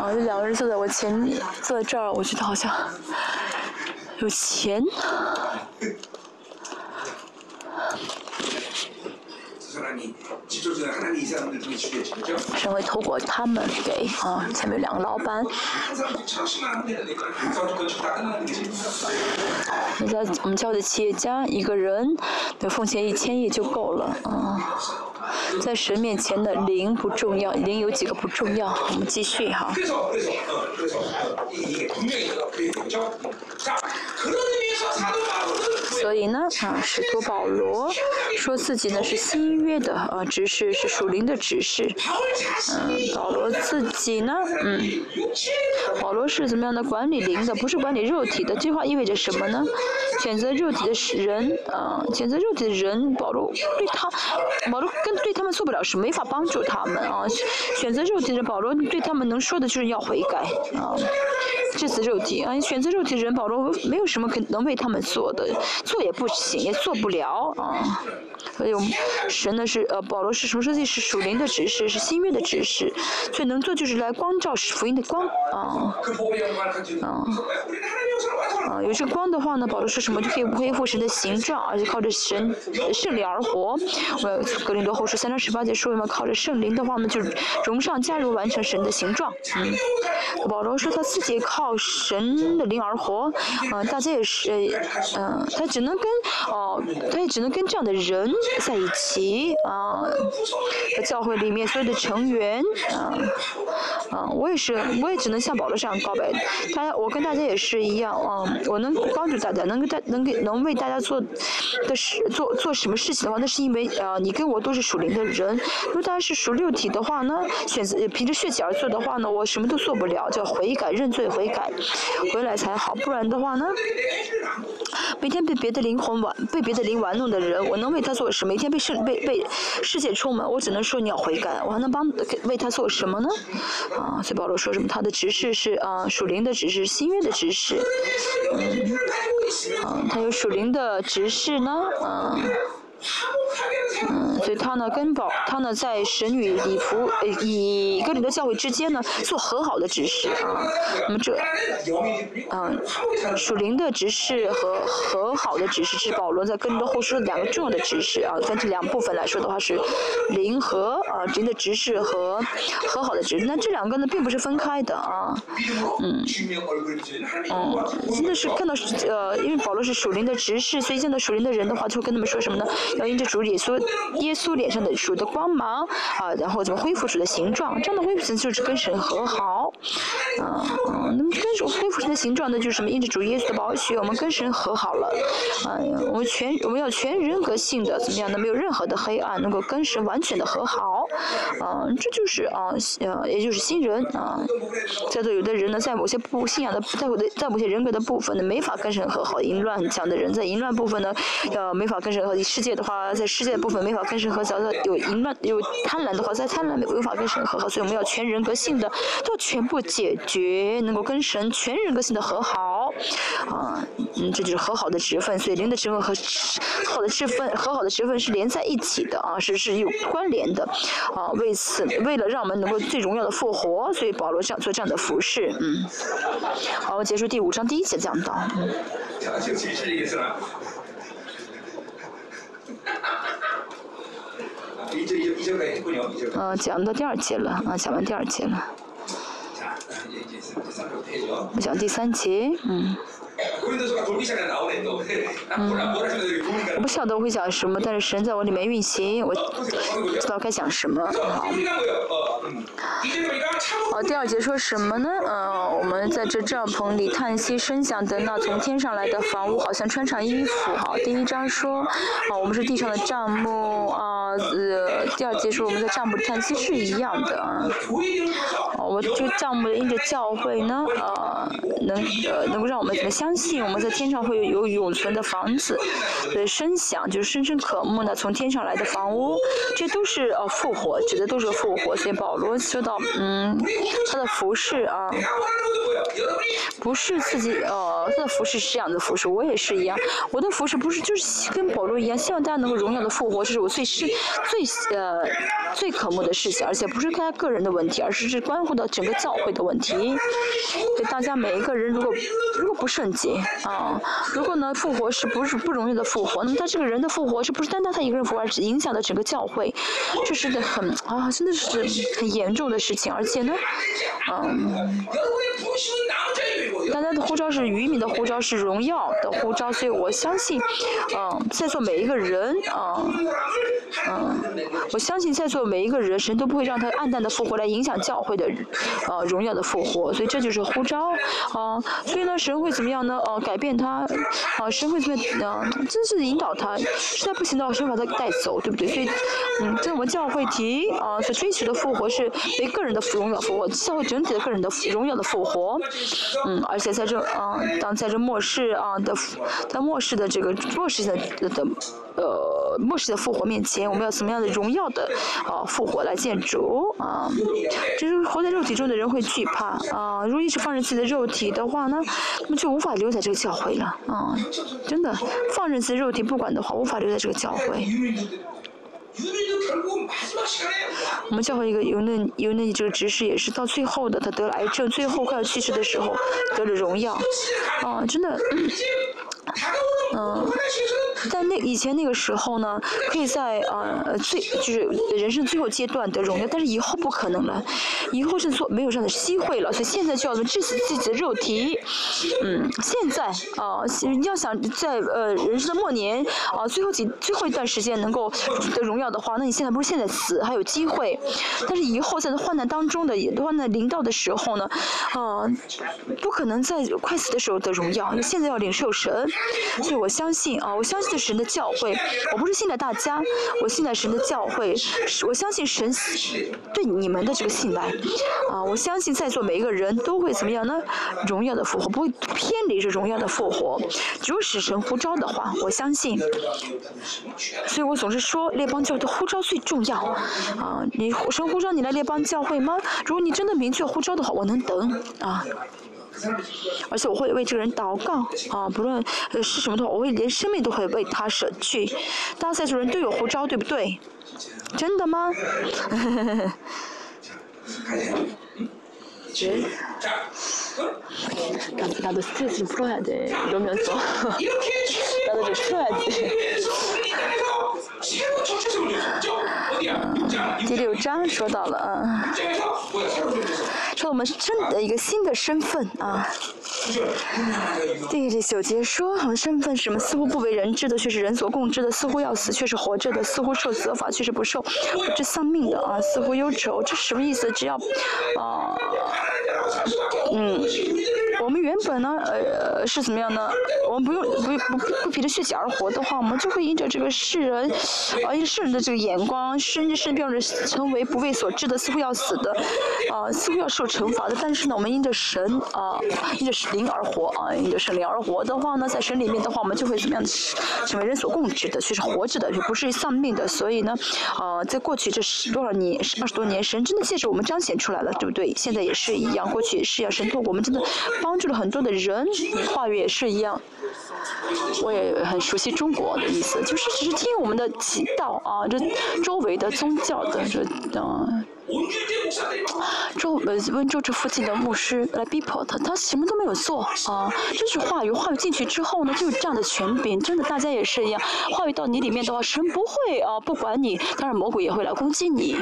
啊，这两个人坐在我前面，坐在这儿，我觉得好像。有钱。神会透过他们给啊，前面两个老板。你在我们教的企业家，一个人的奉献一千亿就够了啊。在神面前的零不重要，零有几个不重要。我们继续哈。所以呢，啊，使徒保罗说自己呢是新约的啊执事，是属灵的执事。嗯，保罗自己呢，嗯，保罗是怎么样的管理灵的，不是管理肉体的。这话意味着什么呢？选择肉体的人，啊，选择肉体的人，保罗对他，保罗跟对他们做不了事，没法帮助他们啊。选择肉体的，保罗对他们能说的就是要悔改啊。致死肉体啊，选择肉体的人，保罗没有什么可能为他们做的，做也不行，也做不了啊。所以神呢是呃，保罗是什么说？这是属灵的指示，是新约的指示，所以能做就是来光照福音的光啊啊啊！有这光的话呢，保罗说什么就可以恢复神的形状，而且靠着神圣灵而活。我格林多后书三章十八节说嘛，靠着圣灵的话呢，就荣上加入完成神的形状。嗯，保罗说他自己靠神的灵而活，嗯，大家也是，嗯，他只能跟哦，他也只能跟这样的人。在一起啊，教会里面所有的成员啊，啊，我也是，我也只能像保罗这样告白。他，我跟大家也是一样啊，我能帮助大家，能给大，能给，能为大家做的事，做做什么事情的话，那是因为啊，你跟我都是属灵的人。如果大家是属六体的话呢，选择凭着血气而做的话呢，我什么都做不了，叫悔改、认罪、悔改，回来才好。不然的话呢，每天被别的灵魂玩，被别的灵玩弄的人，我能为他做。什么每天被世被被世界充满，我只能说你要悔改，我还能帮为他做什么呢？啊，所以保罗说什么？他的指示是啊，属灵的指示，新约的指示，嗯，啊，他有属灵的指示呢，啊。嗯，所以他呢跟保他呢在神与礼服以哥林多教会之间呢做和好的指示啊，那么这嗯属灵的指示和和好的指示是保罗在哥林多后书两个重要的指示啊，分这两部分来说的话是灵和啊灵的指示和和好的指示，那这两个呢并不是分开的啊，嗯。嗯，真的是看到呃因为保罗是属灵的指示，所以见到属灵的人的话就会跟他们说什么呢？要因着主耶稣耶稣脸上的主的光芒啊，然后怎么恢复主的形状？这样的恢复就是跟神和好，啊，那么跟主恢复神的形状呢，就是什么？因着主耶稣的宝血，我们跟神和好了，哎呀，我们全我们要全人格性的怎么样呢？没有任何的黑暗，能够跟神完全的和好，啊，这就是啊呃，也就是新人啊。在座有的人呢，在某些不信仰的，在我的在某些人格的部分呢，没法跟神和好，淫乱讲的人，在淫乱部分呢，呃，没法跟神和好世界的。话在世界的部分没法跟神和好，有淫乱有贪婪的话，在贪婪没无法跟神和好，所以我们要全人格性的都全部解决，能够跟神全人格性的和好，啊，嗯，这就是和好的职分，所以灵的职分和好的职分和好的职分是连在一起的啊，是是有关联的，啊，为此为了。让我们能够最荣耀的复活，所以保罗这样做这样的服饰，嗯，好，结束第五章第一节讲到，呃，讲到第二节了，啊，讲完第二节了。我讲第三节，嗯。嗯，我不晓得我会讲什么，但是神在我里面运行，我知道该讲什么。好，第二节说什么呢？嗯，我们在这帐篷里叹息声响的那从天上来的房屋，好像穿上衣服。好，第一章说，啊，我们是地上的帐幕啊，呃，第二节说我们在帐幕里叹息是一样的啊。哦，我这个帐幕因着教会呢，呃，能呃能够让我们怎么相相信我们在天上会有永存的房子，的声响就是深深渴慕的从天上来的房屋，这都是呃复活，指的都是复活。所以保罗说到，嗯，他的服饰啊，不是自己呃，他的服饰是这样的服饰，我也是一样，我的服饰不是就是跟保罗一样，希望大家能够荣耀的复活，这是我最是最呃最渴慕的事情，而且不是看他个人的问题，而是是关乎到整个教会的问题，给大家每一个人如果如果不圣洁。啊，如果呢复活是不是不容易的复活？那么他这个人的复活是不是单单他一个人复活，而是影响到整个教会？这是很啊，真的是很严重的事情。而且呢，嗯，拿去大家的呼召是渔民的呼召，是荣耀的呼召，所以我相信，嗯，在座每一个人啊。嗯，我相信在座每一个人，神都不会让他暗淡的复活来影响教会的，呃，荣耀的复活。所以这就是呼召啊。所以呢，神会怎么样呢？呃，改变他，啊，神会怎么样？真是引导他。实在不行的话，神把他带走，对不对？所以，嗯，在我们教会提啊，所追求的复活是为个人的荣耀复活，教会整体的个人的荣耀的复活。嗯，而且在这啊，当在这末世啊的，在末世的这个末世的的。的呃，末世的复活面前，我们要怎么样的荣耀的啊复活来建筑啊？就是活在肉体中的人会惧怕啊。如果一直放任自己的肉体的话呢，那么就无法留在这个教会了啊！真的，放任自己肉体不管的话，无法留在这个教会。我们教会一个有那有那这个执事也是到最后的，他得了癌症，最后快要去世的时候得了荣耀啊！真的。嗯，在那以前那个时候呢，可以在呃最就是人生最后阶段的荣耀，但是以后不可能了，以后是做没有这样的机会了，所以现在就要致死自己的肉体。嗯，现在啊，要想在呃人生的末年啊最后几最后一段时间能够得荣耀的话，那你现在不是现在死还有机会，但是以后在患难当中的患难临到的时候呢，啊，不可能在快死的时候得荣耀，你现在要领受神。所以我相信啊，我相信神的教会，我不是信的大家，我信的神的教会，我相信神对你们的这个信赖，啊，我相信在座每一个人都会怎么样呢？荣耀的复活，不会偏离这荣耀的复活，只有使神呼召的话，我相信。所以我总是说，列邦教会的呼召最重要，啊，你神呼召你来列邦教会吗？如果你真的明确呼召的话，我能等，啊。而且我会为这个人祷告啊，不论是什么的话，我会连生命都会为他舍去。大家在座人都有护照，对不对？真的吗？나도스트레스풀어야돼이러면서나도좀풀어야지第六章说到了啊，说我们真的一个新的身份啊。第九节说，我们身份是什么？似乎不为人知的，却是人所共知的；似乎要死，却是活着的；似乎受责罚，却是不受不知丧命的啊！似乎忧愁，这是什么意思？只要啊， 嗯。我们原本呢，呃，是怎么样呢？我们不用不不不凭着血气而活的话，我们就会因着这个世人，啊，因世人的这个眼光，世世标准成为不为所知的，似乎要死的，啊，似乎要受惩罚的。但是呢，我们因着神啊，因着灵而活啊，因着神灵而活的话呢，在神里面的话，我们就会怎么样？成为人所共知的，却是活着的，也不是丧命的。所以呢，啊，在过去这十多少年，十二十多年，神真的借着我们彰显出来了，对不对？现在也是一样，过去是要神通我们真的帮。帮助了很多的人，话语也是一样。我也很熟悉中国的意思，就是只是听我们的祈祷啊，这周围的宗教的这嗯，周呃温州这附近的牧师来逼迫他，他什么都没有做啊。这是话语，话语进去之后呢，就是这样的权柄。真的，大家也是一样，话语到你里面的话，神不会啊，不管你，当然魔鬼也会来攻击你。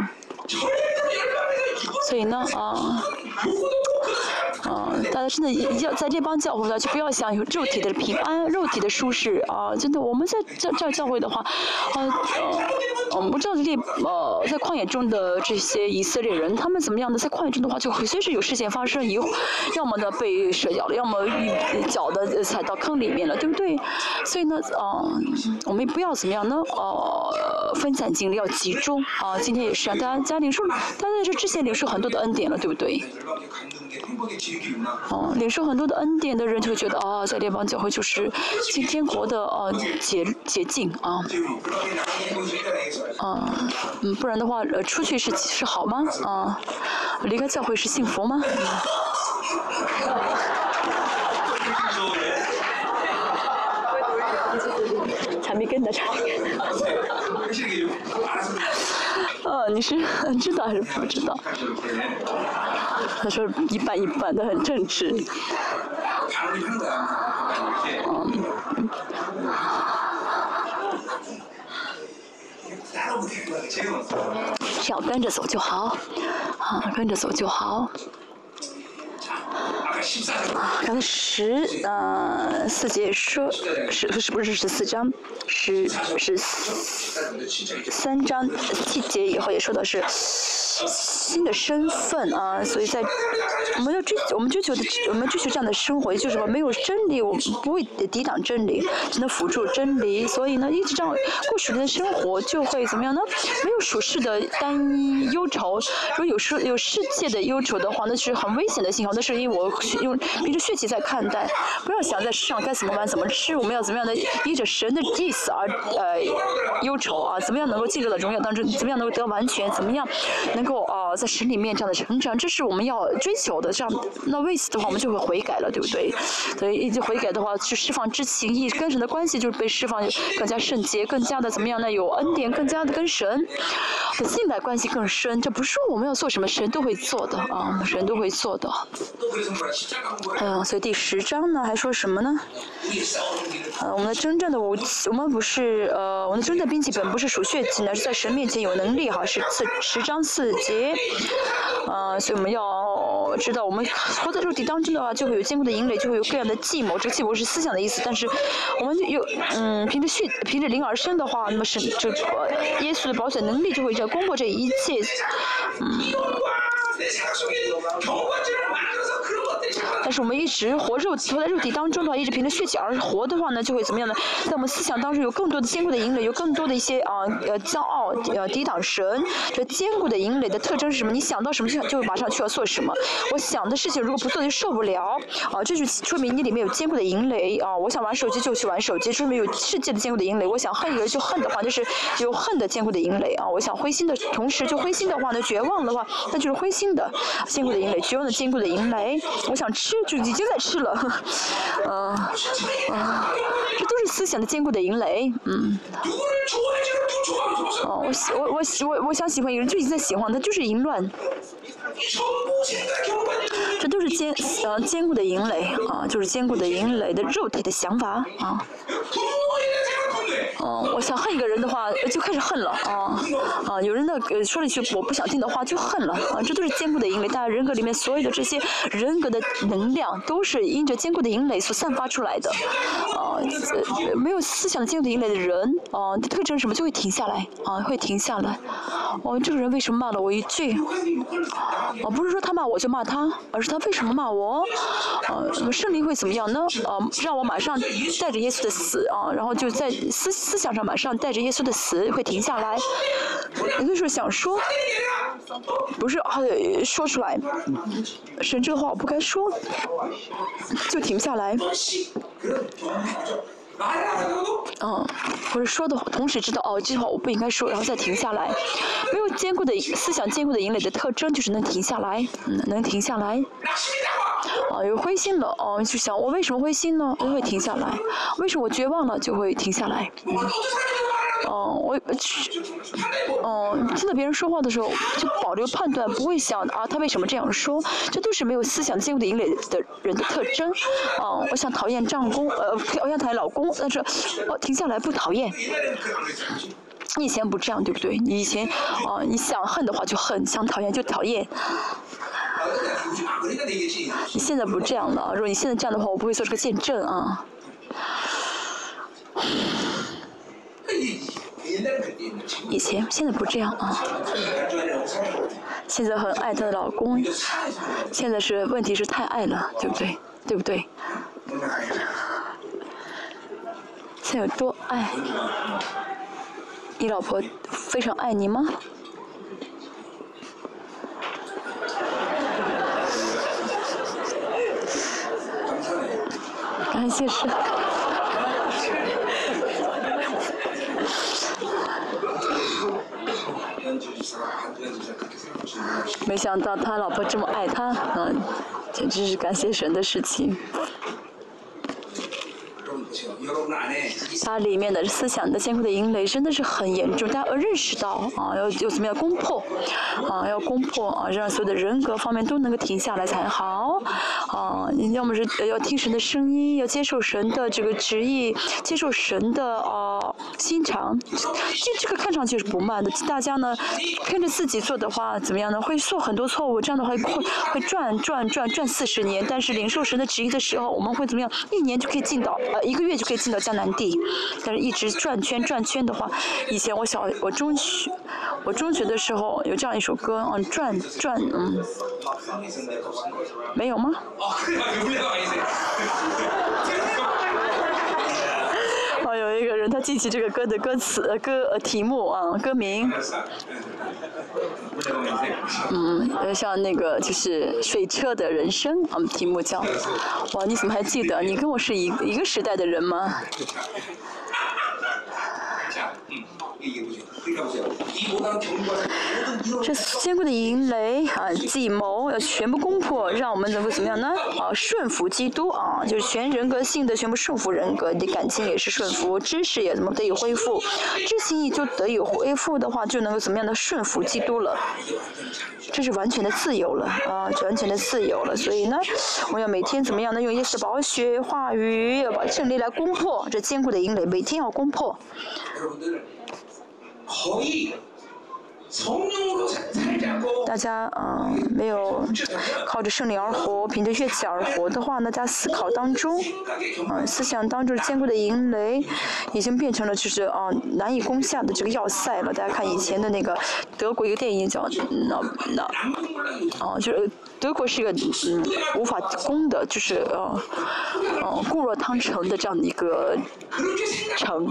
所以呢，啊。啊，大家真的要在这帮教会呢，就不要想有肉体的平安、肉体的舒适啊！真的，我们在这这教会的话，啊，我们不知道这呃，在旷野中的这些以色列人，他们怎么样的？在旷野中的话，就随时有事情发生，以要么呢被蛇咬了，要么脚的踩到坑里面了，对不对？所以呢，啊，我们不要怎么样呢？呃，分散精力，要集中啊！今天也是啊，大家家领受，大家在这之前领受很多的恩典了，对不对？哦，领受很多的恩典的人就会觉得啊，在列邦教会就是进天国的啊捷捷径啊，啊，嗯，不然的话，呃，出去是是好吗？啊，离开教会是幸福吗？产品跟的产品。哦，你是知道还是不知道？他说一般一般的，很正直。嗯。只要跟着走就好，啊，跟着走就好。刚才十呃四节说，是是不是十四章？十十三章七节以后也说的是新的身份啊，所以在我们要追我们追求的我们追求这样的生活，就是什么没有真理，我们不会抵挡真理，只能辅助真理。所以呢，一直这样过属灵的生活，就会怎么样呢？没有属世的单一忧愁，如果有世有世界的忧愁的话，那是很危险的信号。那是因为我用凭着血气在看待，不要想在世上该怎么玩怎么吃，我们要怎么样的依着神的意思而呃忧愁啊？怎么样能够进入到荣耀当中？怎么样能够得完全？怎么样能够啊在神里面这样的成长？这是我们要追求的。这样那为此的话，我们就会悔改了，对不对？所以一直悔改的话，去释放之情意，跟神的关系就是被释放，更加圣洁，更加的怎么样呢？有恩典，更加的跟神的信赖关系更深。这不是我们要做什么，神都会做的啊，神都会做的。嗯，所以第十章呢，还说什么呢？呃，我们的真正的武器，我们不是呃，我们的真正的兵器本不是属血气呢，是在神面前有能力哈，是四十章四节。呃，所以我们要知道，我们活在肉体当中的话，就会有坚固的营垒，就会有各样的计谋。这个计谋是思想的意思，但是我们有嗯，凭着血，凭着灵而生的话，那么神这个耶稣的保险能力就会在攻破这一切，嗯。但是我们一直活肉体活在肉体当中的话，一直凭着血气而活的话呢，就会怎么样呢？在我们思想当中有更多的坚固的营垒，有更多的一些啊呃骄傲呃抵挡神。这坚固的营垒的特征是什么？你想到什么就就马上去要做什么。我想的事情如果不做就受不了啊，这就说明你里面有坚固的营垒啊。我想玩手机就去玩手机，说明有世界的坚固的营垒。我想恨一个人就恨的话，就是有恨的坚固的营垒啊。我想灰心的同时就灰心的话呢，绝望的话那就是灰心的坚固的营垒，绝望的坚固的营垒。我想吃。就已经在吃了，嗯，啊，这都是思想的坚固的营垒，嗯。哦，我喜我我喜我我想喜欢有人就已经在喜欢他，就是淫乱。这都是坚呃坚固的营垒啊，就是坚固的营垒的肉体的想法啊。哦，我想恨一个人的话，就开始恨了啊啊！有人呢说了一句我不想听的话，就恨了啊！这都是坚固的营垒，大家人格里面所有的这些人格的能量，都是因着坚固的营垒所散发出来的啊！没有思想的坚固的营垒的人啊，特征什么就会停下来啊，会停下来。哦，这个人为什么骂了我一句？哦，不是说他骂我就骂他，而是他为什么骂我？啊，胜利会怎么样呢？啊，让我马上带着耶稣的死啊，然后就在思思想上马上带着耶稣的死会停下来。有的时候想说，不是啊，说出来，神这个话我不该说，就停不下来。嗯，或者说的同时知道哦，这句话我不应该说，然后再停下来。没有坚固的思想，坚固的引领的特征就是能停下来，嗯，能停下来。哦，有灰心了，哦，就想我为什么灰心呢？就会停下来。为什么我绝望了就会停下来？嗯。哦，我去，哦，听到别人说话的时候就保留判断，不会想啊，他为什么这样说？这都是没有思想坚固的营垒的人的特征。哦，我想讨厌丈夫，呃，我想讨厌老公，但是我停下来不讨厌。你以前不这样，对不对？你以前，哦，你想恨的话就恨，想讨厌就讨厌。你现在不这样了，如果你现在这样的话，我不会做这个见证啊。以前，现在不这样啊。现在很爱她的老公，现在是问题是太爱了，对不对？对不对？现在有多爱？你老婆非常爱你吗？感谢。没想到他老婆这么爱他，嗯，简直是感谢神的事情。它里面的思想的坚固的阴雷真的是很严重，大家要认识到啊，要要怎么样攻破啊，要攻破啊，让所有的人格方面都能够停下来才好啊。要么是要听神的声音，要接受神的这个旨意，接受神的啊心肠。这这个看上去是不慢的，大家呢跟着自己做的话，怎么样呢？会做很多错误，这样的话会会转转转转四十年。但是领受神的旨意的时候，我们会怎么样？一年就可以进到呃一个月就可以进到江南地。但是一直转圈转圈的话，以前我小我中学我中学的时候有这样一首歌，嗯，转转嗯，没有吗？哦，有一个人他记起这个歌的歌词歌呃题目啊歌名，嗯，呃像那个就是水车的人生啊题目叫，哇你怎么还记得？你跟我是一一个时代的人吗？这坚固的营垒啊，计谋要全部攻破，让我们能够怎么样呢？啊，顺服基督啊，就是全人格性的全部顺服人格，你的感情也是顺服，知识也怎么得以恢复？知心意就得以恢复的话，就能够怎么样的顺服基督了？这是完全的自由了啊，完全的自由了。所以呢，我要每天怎么样呢？用耶稣宝血话语，要把胜利来攻破这坚固的营垒，每天要攻破。大家嗯没有靠着胜利而活，凭着血气而活的话，那在思考当中，嗯思想当中坚固的营垒，已经变成了就是啊难以攻下的这个要塞了。大家看以前的那个德国一个电影叫那那，啊就是德国是一个嗯无法攻的，就是呃呃固若汤城的这样的一个城，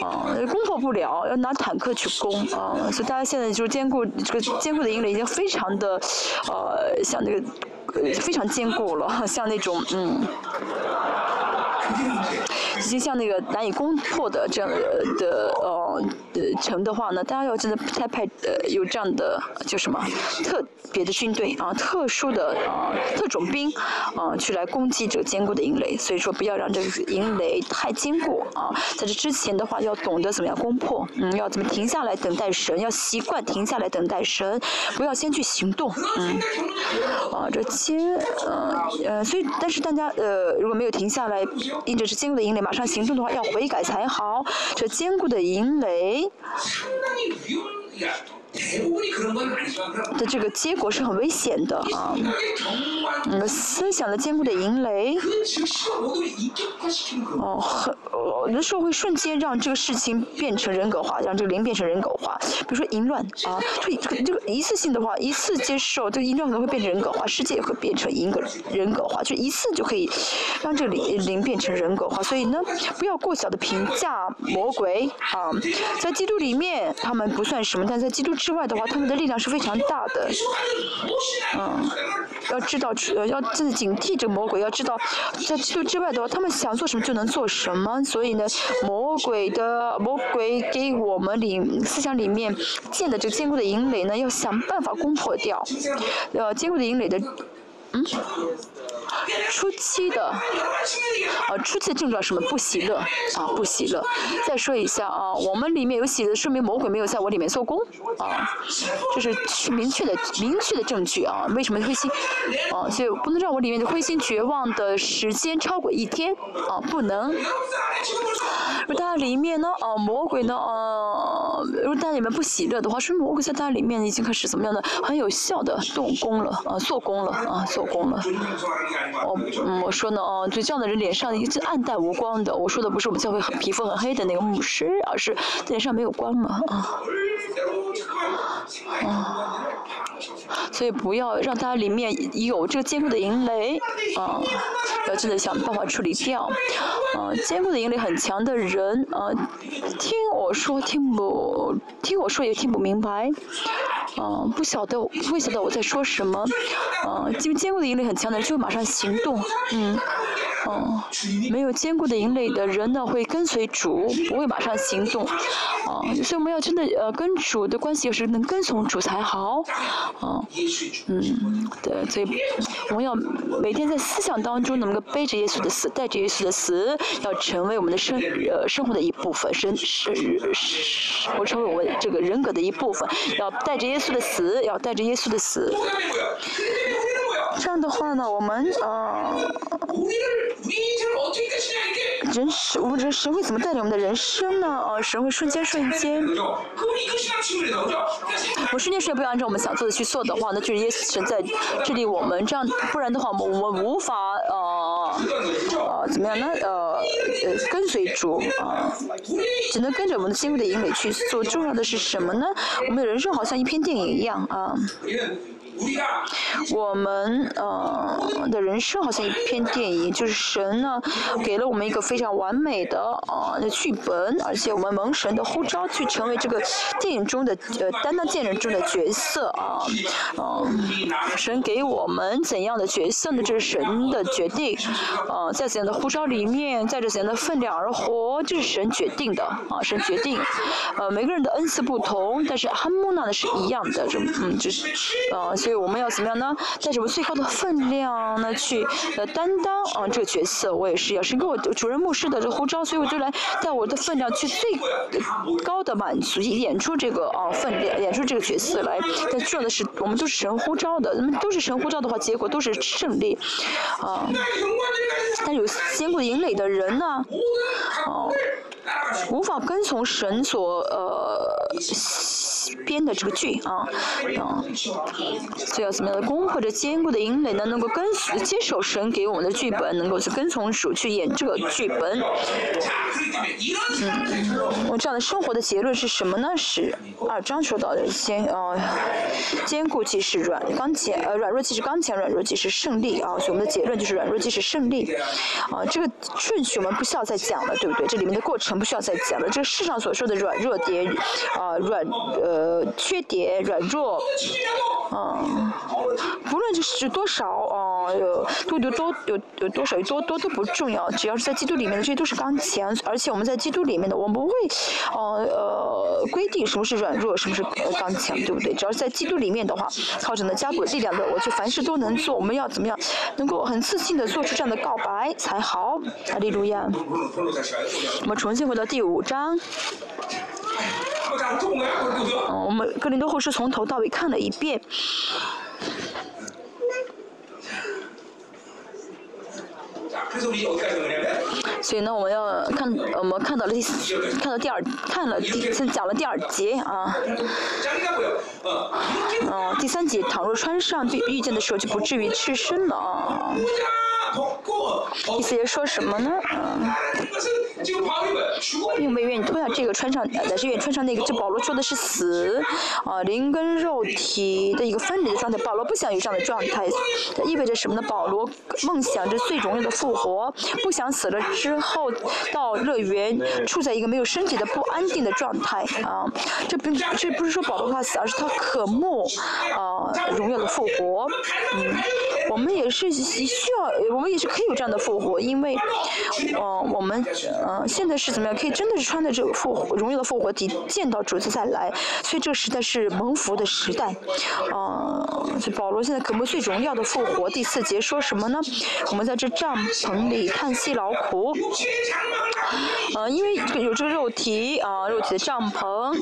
啊攻破不了，要拿坦克去攻啊，所以大家现在就是。坚固这个坚固的营垒已经非常的，呃，像那个，非常坚固了，像那种嗯。已经像那个难以攻破的这样的呃城的话呢，大家要真的太派呃有这样的就什么特别的军队啊，特殊的啊特种兵啊去来攻击这个坚固的营垒。所以说不要让这个营垒太坚固啊，在这之前的话要懂得怎么样攻破，嗯，要怎么停下来等待神，要习惯停下来等待神，不要先去行动，嗯，啊这坚呃呃所以但是大家呃如果没有停下来。因着是坚固的营垒，马上行动的话要悔改才好。这坚固的营垒。的这个结果是很危险的啊！嗯，思想的坚固的营垒，哦，很，有的时候会瞬间让这个事情变成人格化，让这个灵变成人格化。比如说淫乱啊，这个这个一次性的话，一次接受这个淫乱可能会变成人格化，世界也会变成一个人格化，就一次就可以让这个灵灵变成人格化。所以呢，不要过小的评价魔鬼啊，在基督里面他们不算什么，但在基督。之外的话，他们的力量是非常大的。嗯，要知道，呃，要真的警惕这个魔鬼。要知道，在基督之外的话，他们想做什么就能做什么。所以呢，魔鬼的魔鬼给我们里思想里面建的这个坚固的营垒呢，要想办法攻破掉。呃，坚固的营垒的，嗯。初期的，啊，初期的症状什么？不喜乐，啊，不喜乐。再说一下啊，我们里面有喜乐，说明魔鬼没有在我里面做工，啊，这是明确的、明确的证据啊。为什么灰心？啊，所以不能让我里面的灰心绝望的时间超过一天，啊，不能。如果大家里面呢，啊，魔鬼呢，啊，如果大家里面不喜乐的话，说明魔鬼在大家里面已经开始怎么样的，很有效的动工了，啊，做工了，啊，做工了。我嗯，我说呢，哦，就这样的人脸上一直暗淡无光的。我说的不是我们教会很皮肤很黑的那个牧师，而是脸上没有光嘛，啊，啊，所以不要让他里面有这个坚固的银雷，啊，要真的想办法处理掉，啊，坚固的营垒很强的人，啊，听我说听不听我说也听不明白，嗯，不晓得不晓得我在说什么，嗯，因为坚固的引力很强的人就马上。行动，嗯，哦，没有坚固的营垒的人呢，会跟随主，不会马上行动。啊，所以我们要真的呃跟主的关系，是能跟从主才好。啊，嗯，对，所以我们要每天在思想当中能够背着耶稣的死，带着耶稣的死，要成为我们的生呃生活的一部分，生是是，我成为我这个人格的一部分，要带着耶稣的死，要带着耶稣的死。这样的话呢，我们呃，人生，我们这神会怎么带领我们的人生呢？呃，神会瞬间瞬间，我瞬间瞬间不要按照我们想做的去做的话，那就是耶稣神在这里我们这样，不然的话，我们我们无法呃呃怎么样呢？呃呃跟随主啊，只能跟着我们的心的引领去做。重要的是什么呢？我们的人生好像一篇电影一样啊。我们呃的人生好像一篇电影，就是神呢给了我们一个非常完美的呃剧本，而且我们蒙神的呼召去成为这个电影中的呃担当电影中的角色啊，嗯，神给我们怎样的角色呢？这是神的决定，呃，在怎样的呼召里面，在这怎样的分量而活，这是神决定的啊，神决定，呃，每个人的恩赐不同，但是哈姆纳呢是一样的，这嗯就是呃。所以我们要怎么样呢？带着我最高的分量呢，去呃担当啊这个角色。我也是，要是给我主任牧师的这个呼召，所以我就来带我的分量去最高的满足，演出这个啊分量，演出这个角色来。但重要的是，我们都是神呼召的，那么都是神呼召的话，结果都是胜利啊。但有坚固营垒的人呢，哦，无法跟从神所呃。编的这个剧啊，啊，所以要怎么样的功或者坚固的营垒呢？能够跟随接受神给我们的剧本，能够去跟从主去演这个剧本。嗯，我这样的生活的结论是什么呢？是二章说到的坚啊，坚固即是软刚强，呃，软弱即是刚强，软弱即是胜利啊。所以我们的结论就是软弱即是胜利。啊，这个顺序我们不需要再讲了，对不对？这里面的过程不需要再讲了。这个世上所说的软弱点，啊，软呃。呃，缺点、软弱，嗯，不论就是多少，啊，有多有多有有多少有多多都不重要，只要是在基督里面的，这些都是刚强。而且我们在基督里面的，我们不会，呃呃，规定什么是软弱，什么是刚强，对不对？只要是在基督里面的话，靠着呢加股力量的，我就凡事都能做。我们要怎么样，能够很自信的做出这样的告白才好？阿利路亚。我们重新回到第五章。嗯，我们格林多后是从头到尾看了一遍。所以呢，我们要看，我们看到了第，看到第二，看了第，先讲了第二节啊。嗯，第三节，倘若穿上遇遇见的时候，就不至于赤身了啊。意思是说什么呢？嗯。并没愿意脱下这个穿上，乃是愿意穿上那个。这保罗说的是死，啊，灵跟肉体的一个分离的状态。保罗不想有这样的状态，意味着什么呢？保罗梦想着最荣耀的复活，不想死了之后到乐园，处在一个没有身体的不安定的状态啊。这不，这不是说保罗怕死，而是他渴慕啊荣耀的复活。嗯，我们也是需要，我们也是可以有这样的复活，因为，嗯，我们。嗯，现在是怎么可以真的是穿着这复活荣耀的复活体见到主子再来，所以这个时代是蒙福的时代。嗯，所以保罗现在可不最荣耀的复活。第四节说什么呢？我们在这帐篷里叹息劳苦。嗯，因为有这个肉体啊，肉体的帐篷。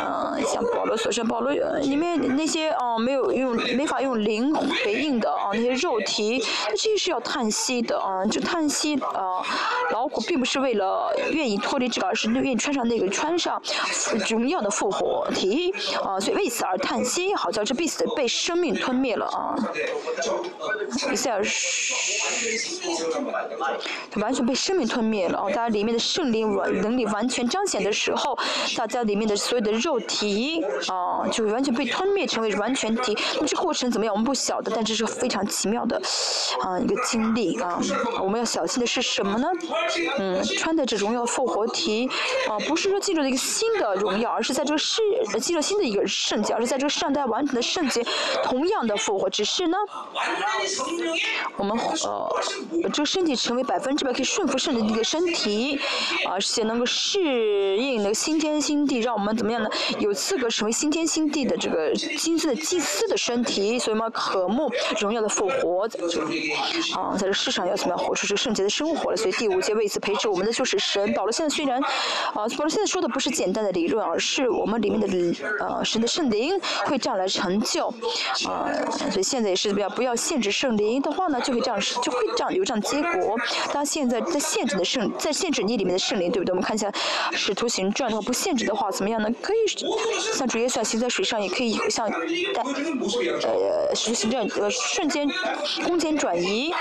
嗯，像保罗所说，保罗里面那些啊没有用没法用灵回应的啊那些肉体，那这是要叹息的啊，就叹息啊劳苦。并不是为了愿意脱离这个，而是愿意穿上那个穿上荣耀的复活体啊，所以为此而叹息，好像这必死被生命吞灭了啊。以赛尔他完全被生命吞灭了啊！大家里面的圣灵完能力完全彰显的时候，大家里面的所有的肉体啊，就完全被吞灭成为完全体。那这过程怎么样？我们不晓得，但这是非常奇妙的啊一个经历啊。我们要小心的是什么呢？嗯，穿的这种复活体，啊，不是说进入了一个新的荣耀，而是在这个世进入新的一个圣洁，而是在这个上代完成的圣洁，同样的复活，只是呢，我们呃，这个身体成为百分之百可以顺服圣灵的一个身体，而且能够适应那个新天新地，让我们怎么样呢？有资格成为新天新地的这个金色的祭司的身体，所以嘛，渴慕荣耀的复活，啊，在这世上要怎么样活出这个圣洁的生活了？所以第五节为此培植我们的就是神。保罗现在虽然，啊，保罗现在说的不是简单的理论，而是我们里面的呃神的圣灵会这样来成就，啊，所以现在也是不要不要限制圣灵的话呢，就会这样就会这样有这样结果。当现在在限制的圣在限制你里面的圣灵，对不对？我们看一下使徒行传的话，不限制的话怎么样呢？可以像主耶稣行在水上，也可以像但呃使徒行传呃瞬间空间转移。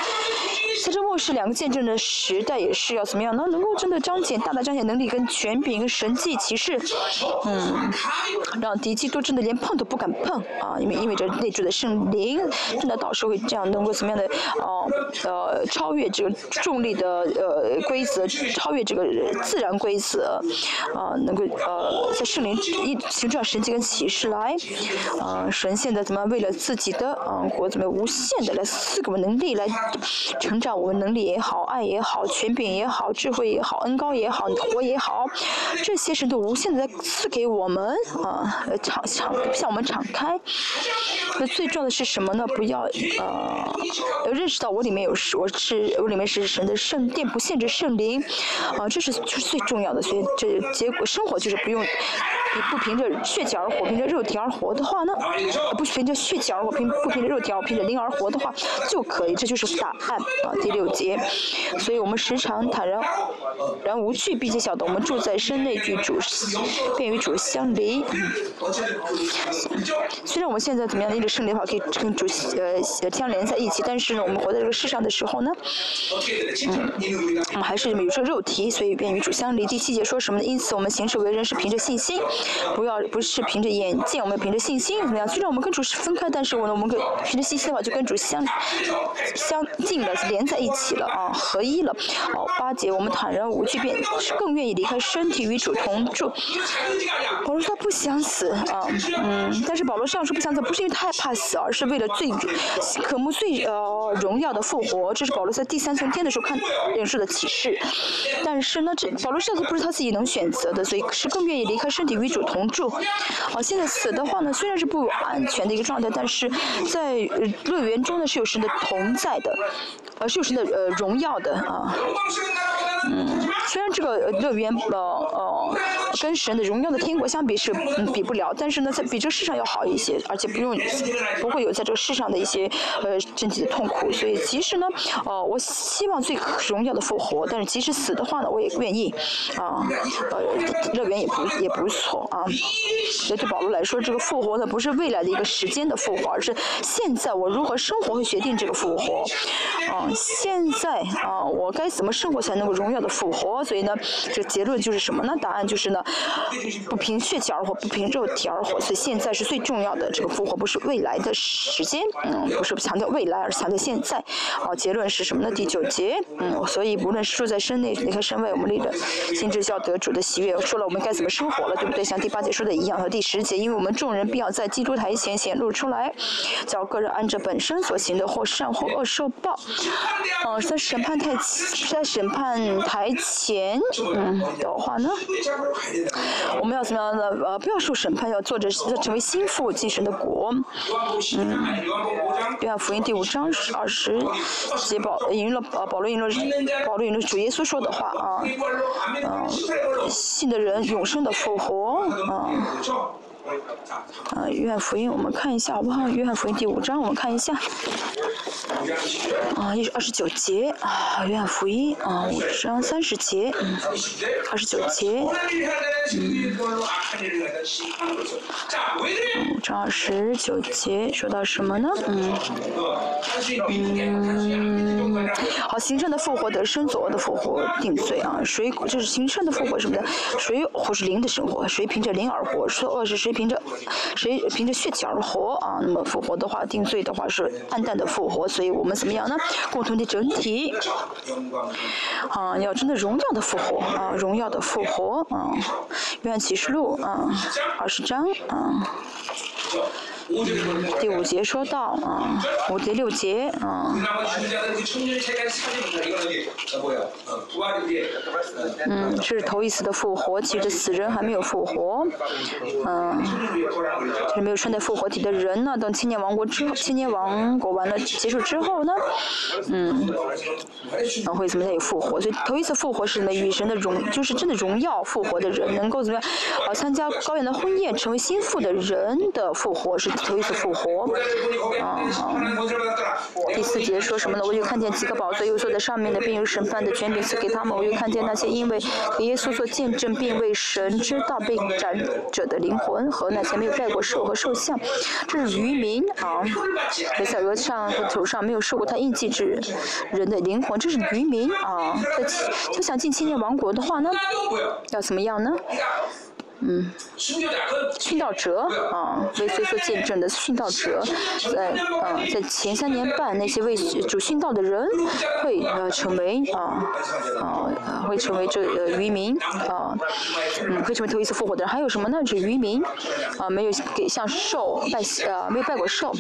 在这末世两个见证的时代，也是要怎么样？能能够真的将彰显大大彰显能力跟权柄跟神迹骑士，嗯，让敌基督真的连碰都不敢碰啊！因为意味着内住的圣灵，真的到时候会这样能够怎么样的哦呃超越这个重力的呃规则，超越这个自然规则啊，能够呃在圣灵一行这样神迹跟骑士来啊，神现在怎么为了自己的啊国怎么无限的来赐给我们能力来成长。我们能力也好，爱也好，权柄也好，智慧也好，恩高也好，你活也好，这些神都无限的赐给我们啊，敞敞向我们敞开。那最重要的是什么呢？不要呃，认识到我里面有我是我里面是神的圣殿，不限制圣灵啊，这是就是最重要的。所以这结果生活就是不用不凭着血气而活，凭着肉体而活的话呢，不凭着血气而活，凭不凭着肉体而凭着灵而活的话就可以，这就是答案啊。第六节，所以我们时常坦然然无惧，并且晓得我们住在身内居主，便与主相离。虽然我们现在怎么样，一直圣灵的话可以跟主呃相连在一起，但是呢，我们活在这个世上的时候呢，嗯，我们还是比如说肉体，所以便与主相离。第七节说什么呢？因此我们行事为人是凭着信心，不要不是凭着眼见，我们凭着信心怎么样？虽然我们跟主是分开，但是我呢，我们跟凭着信心的话就跟主相相近了，连。在一起了啊，合一了。哦，八节我们坦然无惧，便是更愿意离开身体与主同住。保罗他不想死啊，嗯，但是保罗上说不想死，不是因为他害怕死，而是为了最渴慕最呃荣耀的复活。这是保罗在第三层天的时候看领受的启示。但是呢，这保罗上次不是他自己能选择的，所以是更愿意离开身体与主同住。好，现在死的话呢，虽然是不安全的一个状态，但是在乐园中呢是有神的同在的。呃，是有神的呃荣耀的啊，嗯，虽然这个乐园呃呃跟神的荣耀的天国相比是比不了，但是呢，在比这世上要好一些，而且不用不会有在这个世上的一些呃身体的痛苦，所以即使呢，呃，我希望最荣耀的复活，但是即使死的话呢，我也愿意啊，呃，乐园也不也不错啊。所以对保罗来说，这个复活呢不是未来的一个时间的复活，而是现在我如何生活会决定这个复活，啊。现在啊，我该怎么生活才能够荣耀的复活？所以呢，这结论就是什么呢？答案就是呢，不凭血气而活，不凭肉体而活。所以现在是最重要的，这个复活不是未来的时间，嗯，不是强调未来，而是强调现在。啊，结论是什么呢？第九节，嗯，所以无论是住在身内，离开身外，我们立的心智教得主的喜悦。说了我们该怎么生活了，对不对？像第八节说的一样，和第十节，因为我们众人必要在基督台前显露出来，叫个人按着本身所行的，或善或恶受报。哦，在审判台，在审判台前，嗯的话呢，我们要怎么样的？呃，不要受审判，要做着要成为心腹继承的国。嗯，约翰福音第五章二十节保引了呃保罗引了保罗引了主耶稣说的话啊，嗯，信的人永生的复活啊。啊，约翰福音，我们看一下好不好？约翰福音第五章，我们看一下。啊，一二十九节啊，约翰福音啊，五章三十节，嗯，二十九节。嗯五章二十九节说到什么呢？嗯，嗯，好，行善的复活得生，左的复活定罪啊。谁就是行善的复活什么的？谁或是灵的生活？谁凭着灵而活？说恶是谁凭着谁凭着血气而活啊？那么复活的话，定罪的话是暗淡的复活，所以我们怎么样呢？共同的整体啊，要真的荣耀的复活啊，荣耀的复活啊，愿启示录啊，二十章啊。第五节说到啊，五第六节啊。嗯，这是头一次的复活，其实死人还没有复活，嗯，就是没有穿戴复活体的人呢。等千年王国之后，千年王国完了结束之后呢，嗯，然后会怎么样有复活？所以头一次复活是呢，与神的荣，就是真的荣耀复活的人，能够怎么样？啊，参加高原的婚宴，成为心腹的人的复活是。头一次复活，啊第四节说什么呢？我又看见几个宝座，又坐在上面的，并有审判的权柄赐给他们。我又看见那些因为给耶稣做见证，并为神知道被斩者的灵魂和那些没有拜过兽和兽像，这是渔民啊，在小额上和头上没有受过他印记之人的灵魂，这是渔民啊。就想进千年王国的话呢，要怎么样呢？嗯，殉道者啊，为所见证的殉道者，在啊，在前三年半，那些为主殉道的人会呃成为啊啊会成为这呃渔民啊，嗯，会成为头一次复活的人。还有什么呢？是渔民啊，没有给向兽拜呃没有拜过兽。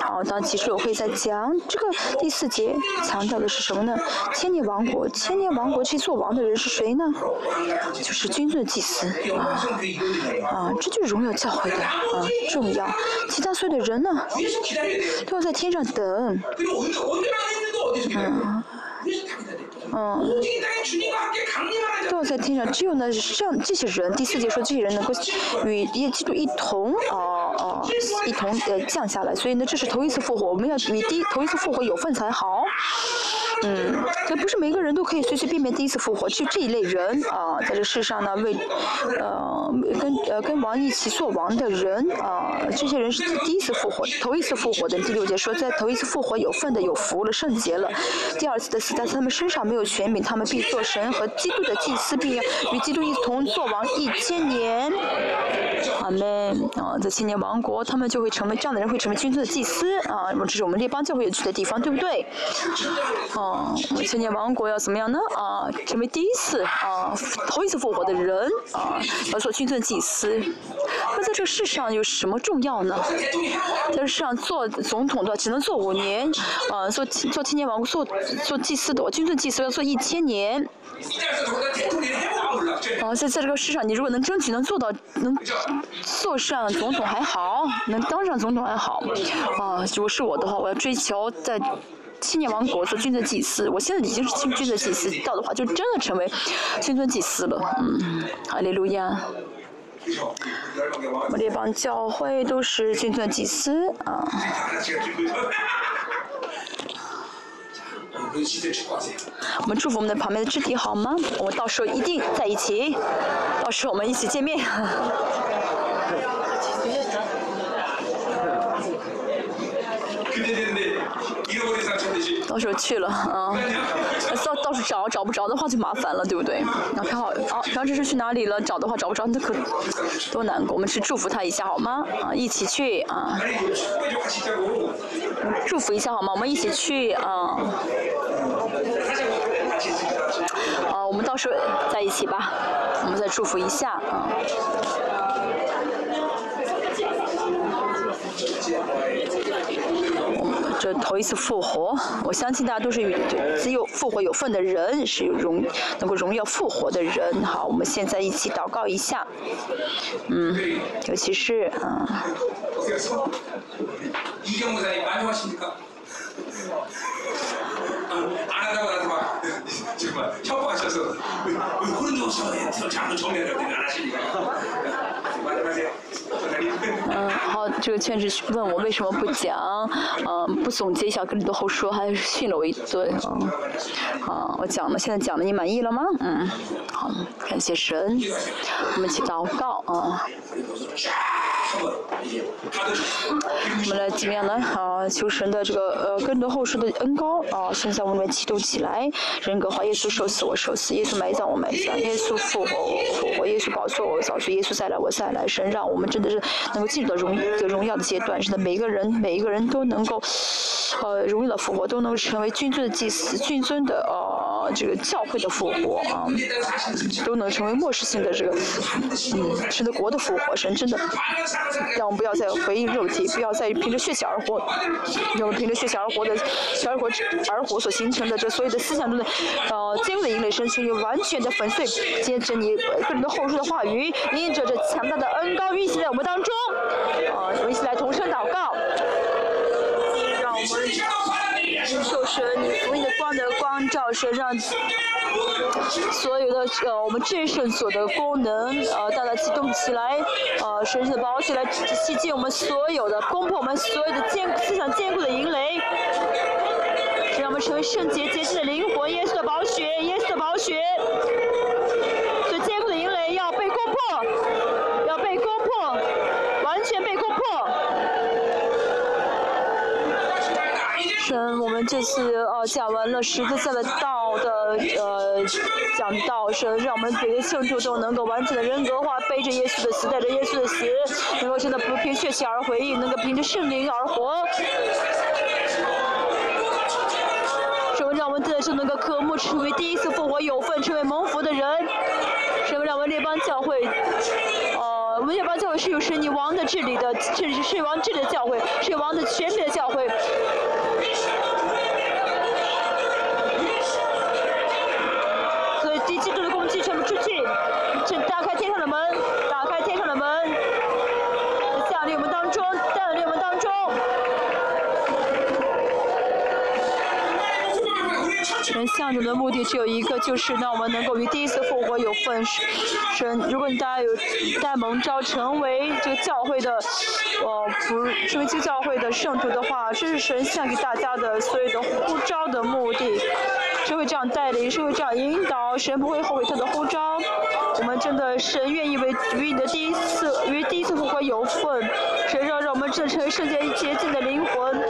好，当其实我会在讲这个第四节强调的是什么呢？千年王国，千年王国去做王的人是谁呢？就是君尊祭司。啊，啊，这就是荣耀教会的啊重要。其他所有的人呢，都要在天上等。嗯。嗯，都要在天上，只有呢像这些人，第四节说这些人能够与耶基督一同，哦哦，一同呃降下来，所以呢这是头一次复活，我们要与第头一次复活有份才好。嗯，这不是每个人都可以随随便便第一次复活，就这一类人啊，在这世上呢为呃跟呃跟王一起做王的人啊，这些人是第一次复活，头一次复活的。第六节说在头一次复活有份的有福了圣洁了，第二次的死在他们身上没有权柄，他们必做神和基督的祭司，并与基督一同做王一千年。阿门啊，在千年王国，他们就会成为这样的人会成为君尊的祭司啊，这是我们列邦教会有去的地方，对不对？哦，千年王国要怎么样呢？啊，成为第一次啊，头一次复活的人啊，要做君尊祭司。那在这个世上有什么重要呢？在这世上做总统的只能做五年，啊，做做千年王国做做祭司的，君尊祭司要做一千年。啊，在在这个世上，你如果能争取能做到能做上总统还好，能当上总统还好。啊，如果是我的话，我要追求在。千年王国做君尊祭司，我现在已经是君君尊祭司到的话，就真的成为君尊祭司了。嗯，阿利路亚。我们这帮教会都是君尊祭司啊。我们祝福我们的旁边的肢体好吗？我们到时候一定在一起，到时候我们一起见面。到时候去了啊，到到处找找不着的话就麻烦了，对不对？然后刚好啊，朴这是去哪里了？找的话找不着，那可多难过。我们去祝福他一下好吗？啊，一起去啊，祝福一下好吗？我们一起去啊。啊，我们到时候在一起吧，我们再祝福一下啊。这头一次复活，我相信大家都是只有复活有份的人，是有荣能够荣耀复活的人。好，我们现在一起祷告一下，嗯，尤其是嗯。嗯，好，这个劝是问我为什么不讲，嗯，不总结一下跟你的后说，还是训了我一顿啊。啊，我讲了，现在讲的你满意了吗？嗯，好，感谢神，我们一起祷告啊。我们来怎么样呢？啊，求神的这个呃更多后世的恩高啊，现在我们启动起来，人格化，耶稣受死我受死，耶稣埋葬我埋葬，耶稣复活我复活，耶稣保佑我保守，耶稣再来我再来，神让我们真的是能够进入到荣的荣耀的阶段，是的，每一个人每一个人都能够呃荣耀的复活，都能够成为君尊的祭司，君尊的呃这个教会的复活啊，都能成为末世性的这个嗯神的国的复活，神真的。让我们不要再回应肉体，不要再凭着血气而活，让我们凭着血气而活的而活而活所形成的这所有的思想中的呃坚固的营垒身躯，完全的粉碎，接着你个人的后书的话语，印着这强大的恩高运行在我们当中，啊，我们一起来同声祷告，让我们受神福音的光的光照，神让。所有的呃，我们战胜所的功能呃，大大激动起来，呃，神圣的宝血来洗净我们所有的，攻破我们所有的坚思想坚固的营垒，让我们成为圣洁洁净的灵魂，耶稣的宝血，耶稣的宝血。我们这次呃讲完了十字架的道的呃讲道，是让我们每个圣徒都能够完整的人格化，背着耶稣的死，带着耶稣的死，能够真的不凭血气而回应，能够凭着圣灵而活。什么让我们真的是能够渴慕成为第一次复活有份，成为蒙福的人？什么让我们列邦教会？呃，我们列邦教会是有神你王的治理的，甚至是王治的教会，是王的权柄的教会。向着的目的只有一个，就是让我们能够与第一次复活有份。神，如果你大家有带蒙召成为这个教会的，呃，不成为这个教会的圣徒的话，这是神向给大家的所有的呼召的目的。是会这样带领，是会这样引导，神不会后悔他的呼召。我们真的神愿意为与你的第一次与第一次复活有份，神让让我们这成为圣洁洁净的灵魂。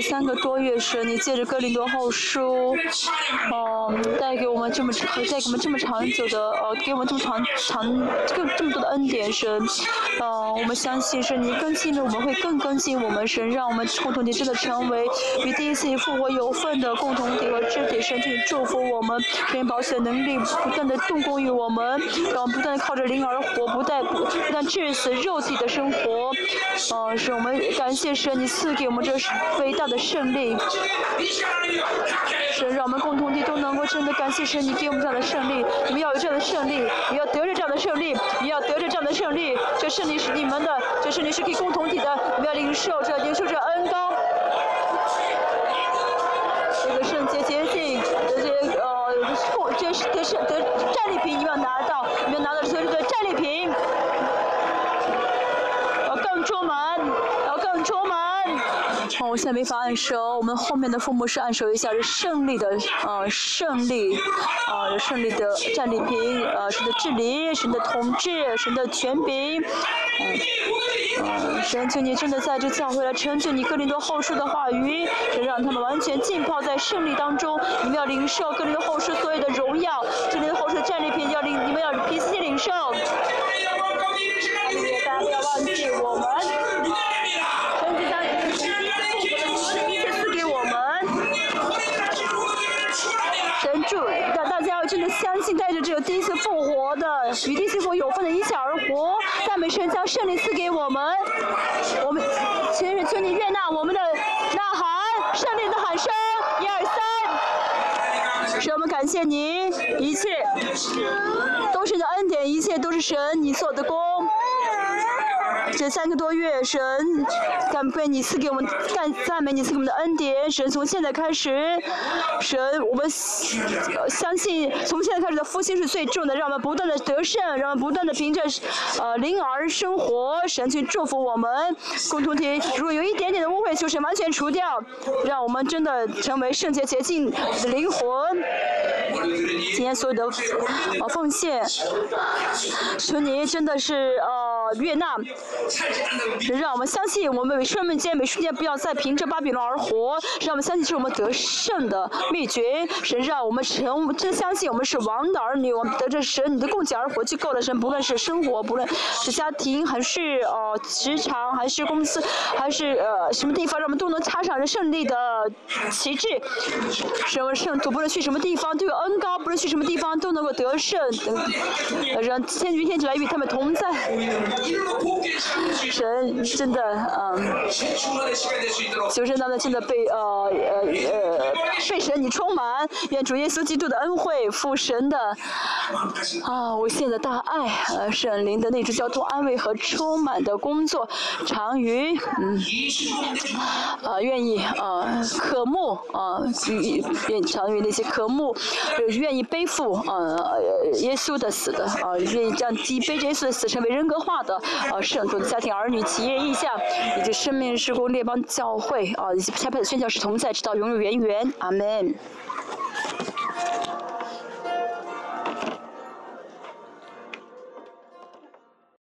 三个多月时，你借着哥林多后书，嗯，带给我们这么长，带给我们这么长久的，呃，给我们这么长长更这么多的恩典神，嗯，我们相信是你更新了，我们会更更新我们神，让我们共同体真的成为与第一次复活有份的共同体和肢体，神去祝福我们，给保险能力不断的动工于我们，然后不断靠着灵而活，不带不不断致死肉体的生活，嗯，是我们感谢神，你赐给我们这伟大的胜利，神让我们共同体都能够真的感谢神，你给我们这样的胜利，你们要有这样的胜利，你要得着这样的胜利，你要得着这样的胜利，这胜利是你们的，这胜利是给共同体的，你们要领受这领受这恩高，这个圣洁洁净，这些呃，这是这是得战利品，你们要拿到，你们要拿到所有的战利品，要更充满，要更充满。哦，我现在没法按手，我们后面的父母是按手一下，是胜利的，呃，胜利，呃，胜利的战利品，呃，神的治理，神的统治，神的权柄，嗯，神求你真的在这教会来成就你哥林多后书的话语，神让他们完全浸泡在胜利当中，你们要领受哥林多后书所有的荣耀，哥林多后书的战利品要领，你们要凭信心领受。复活的与第一次复活有份的一笑而活，赞美神将胜利赐给我们。我们，请求你悦纳我们的呐喊，胜利的喊声，一二三。神，我们感谢您，一切都是你的恩典，一切都是神你做的功。这三个多月，神感谢你赐给我们，赞赞美你赐给我们的恩典。神从现在开始，神我们相信从现在开始的复兴是最重的，让我们不断的得胜，让我们不断的凭着呃灵而生活。神去祝福我们共同体，如果有一点点的误会，就是完全除掉，让我们真的成为圣洁洁净的灵魂。今天所有的呃奉献，求你真的是呃悦纳。让我们相信，我们每瞬间每瞬间不要再凭着巴比伦而活。让我们相信，是我们得胜的秘诀。神让我们成真相信，我们是王的儿女，我们得着神你的供给而活就够了。神不论是生活，不论是家庭，还是呃职场，还是公司，还是呃什么地方，让我们都能插上这胜利的旗帜。什么圣徒，不论去什么地方都有恩高，不论去什么地方都能够得胜。让天君天子来与他们同在。神真的，嗯，求神他们真的被呃呃呃被神你充满，愿主耶稣基督的恩惠、父神的啊无限的大爱、呃圣灵的那种交通安慰和充满的工作，长于嗯啊愿意啊渴慕啊愿长于那些渴慕愿意被背负呃耶稣的死的啊愿意将基背耶稣的死成为人格化的呃圣徒的家庭。儿女、企业、意向，以及生命施工列邦教会啊，以及差派的宣教士同在，直到永永远远。阿门。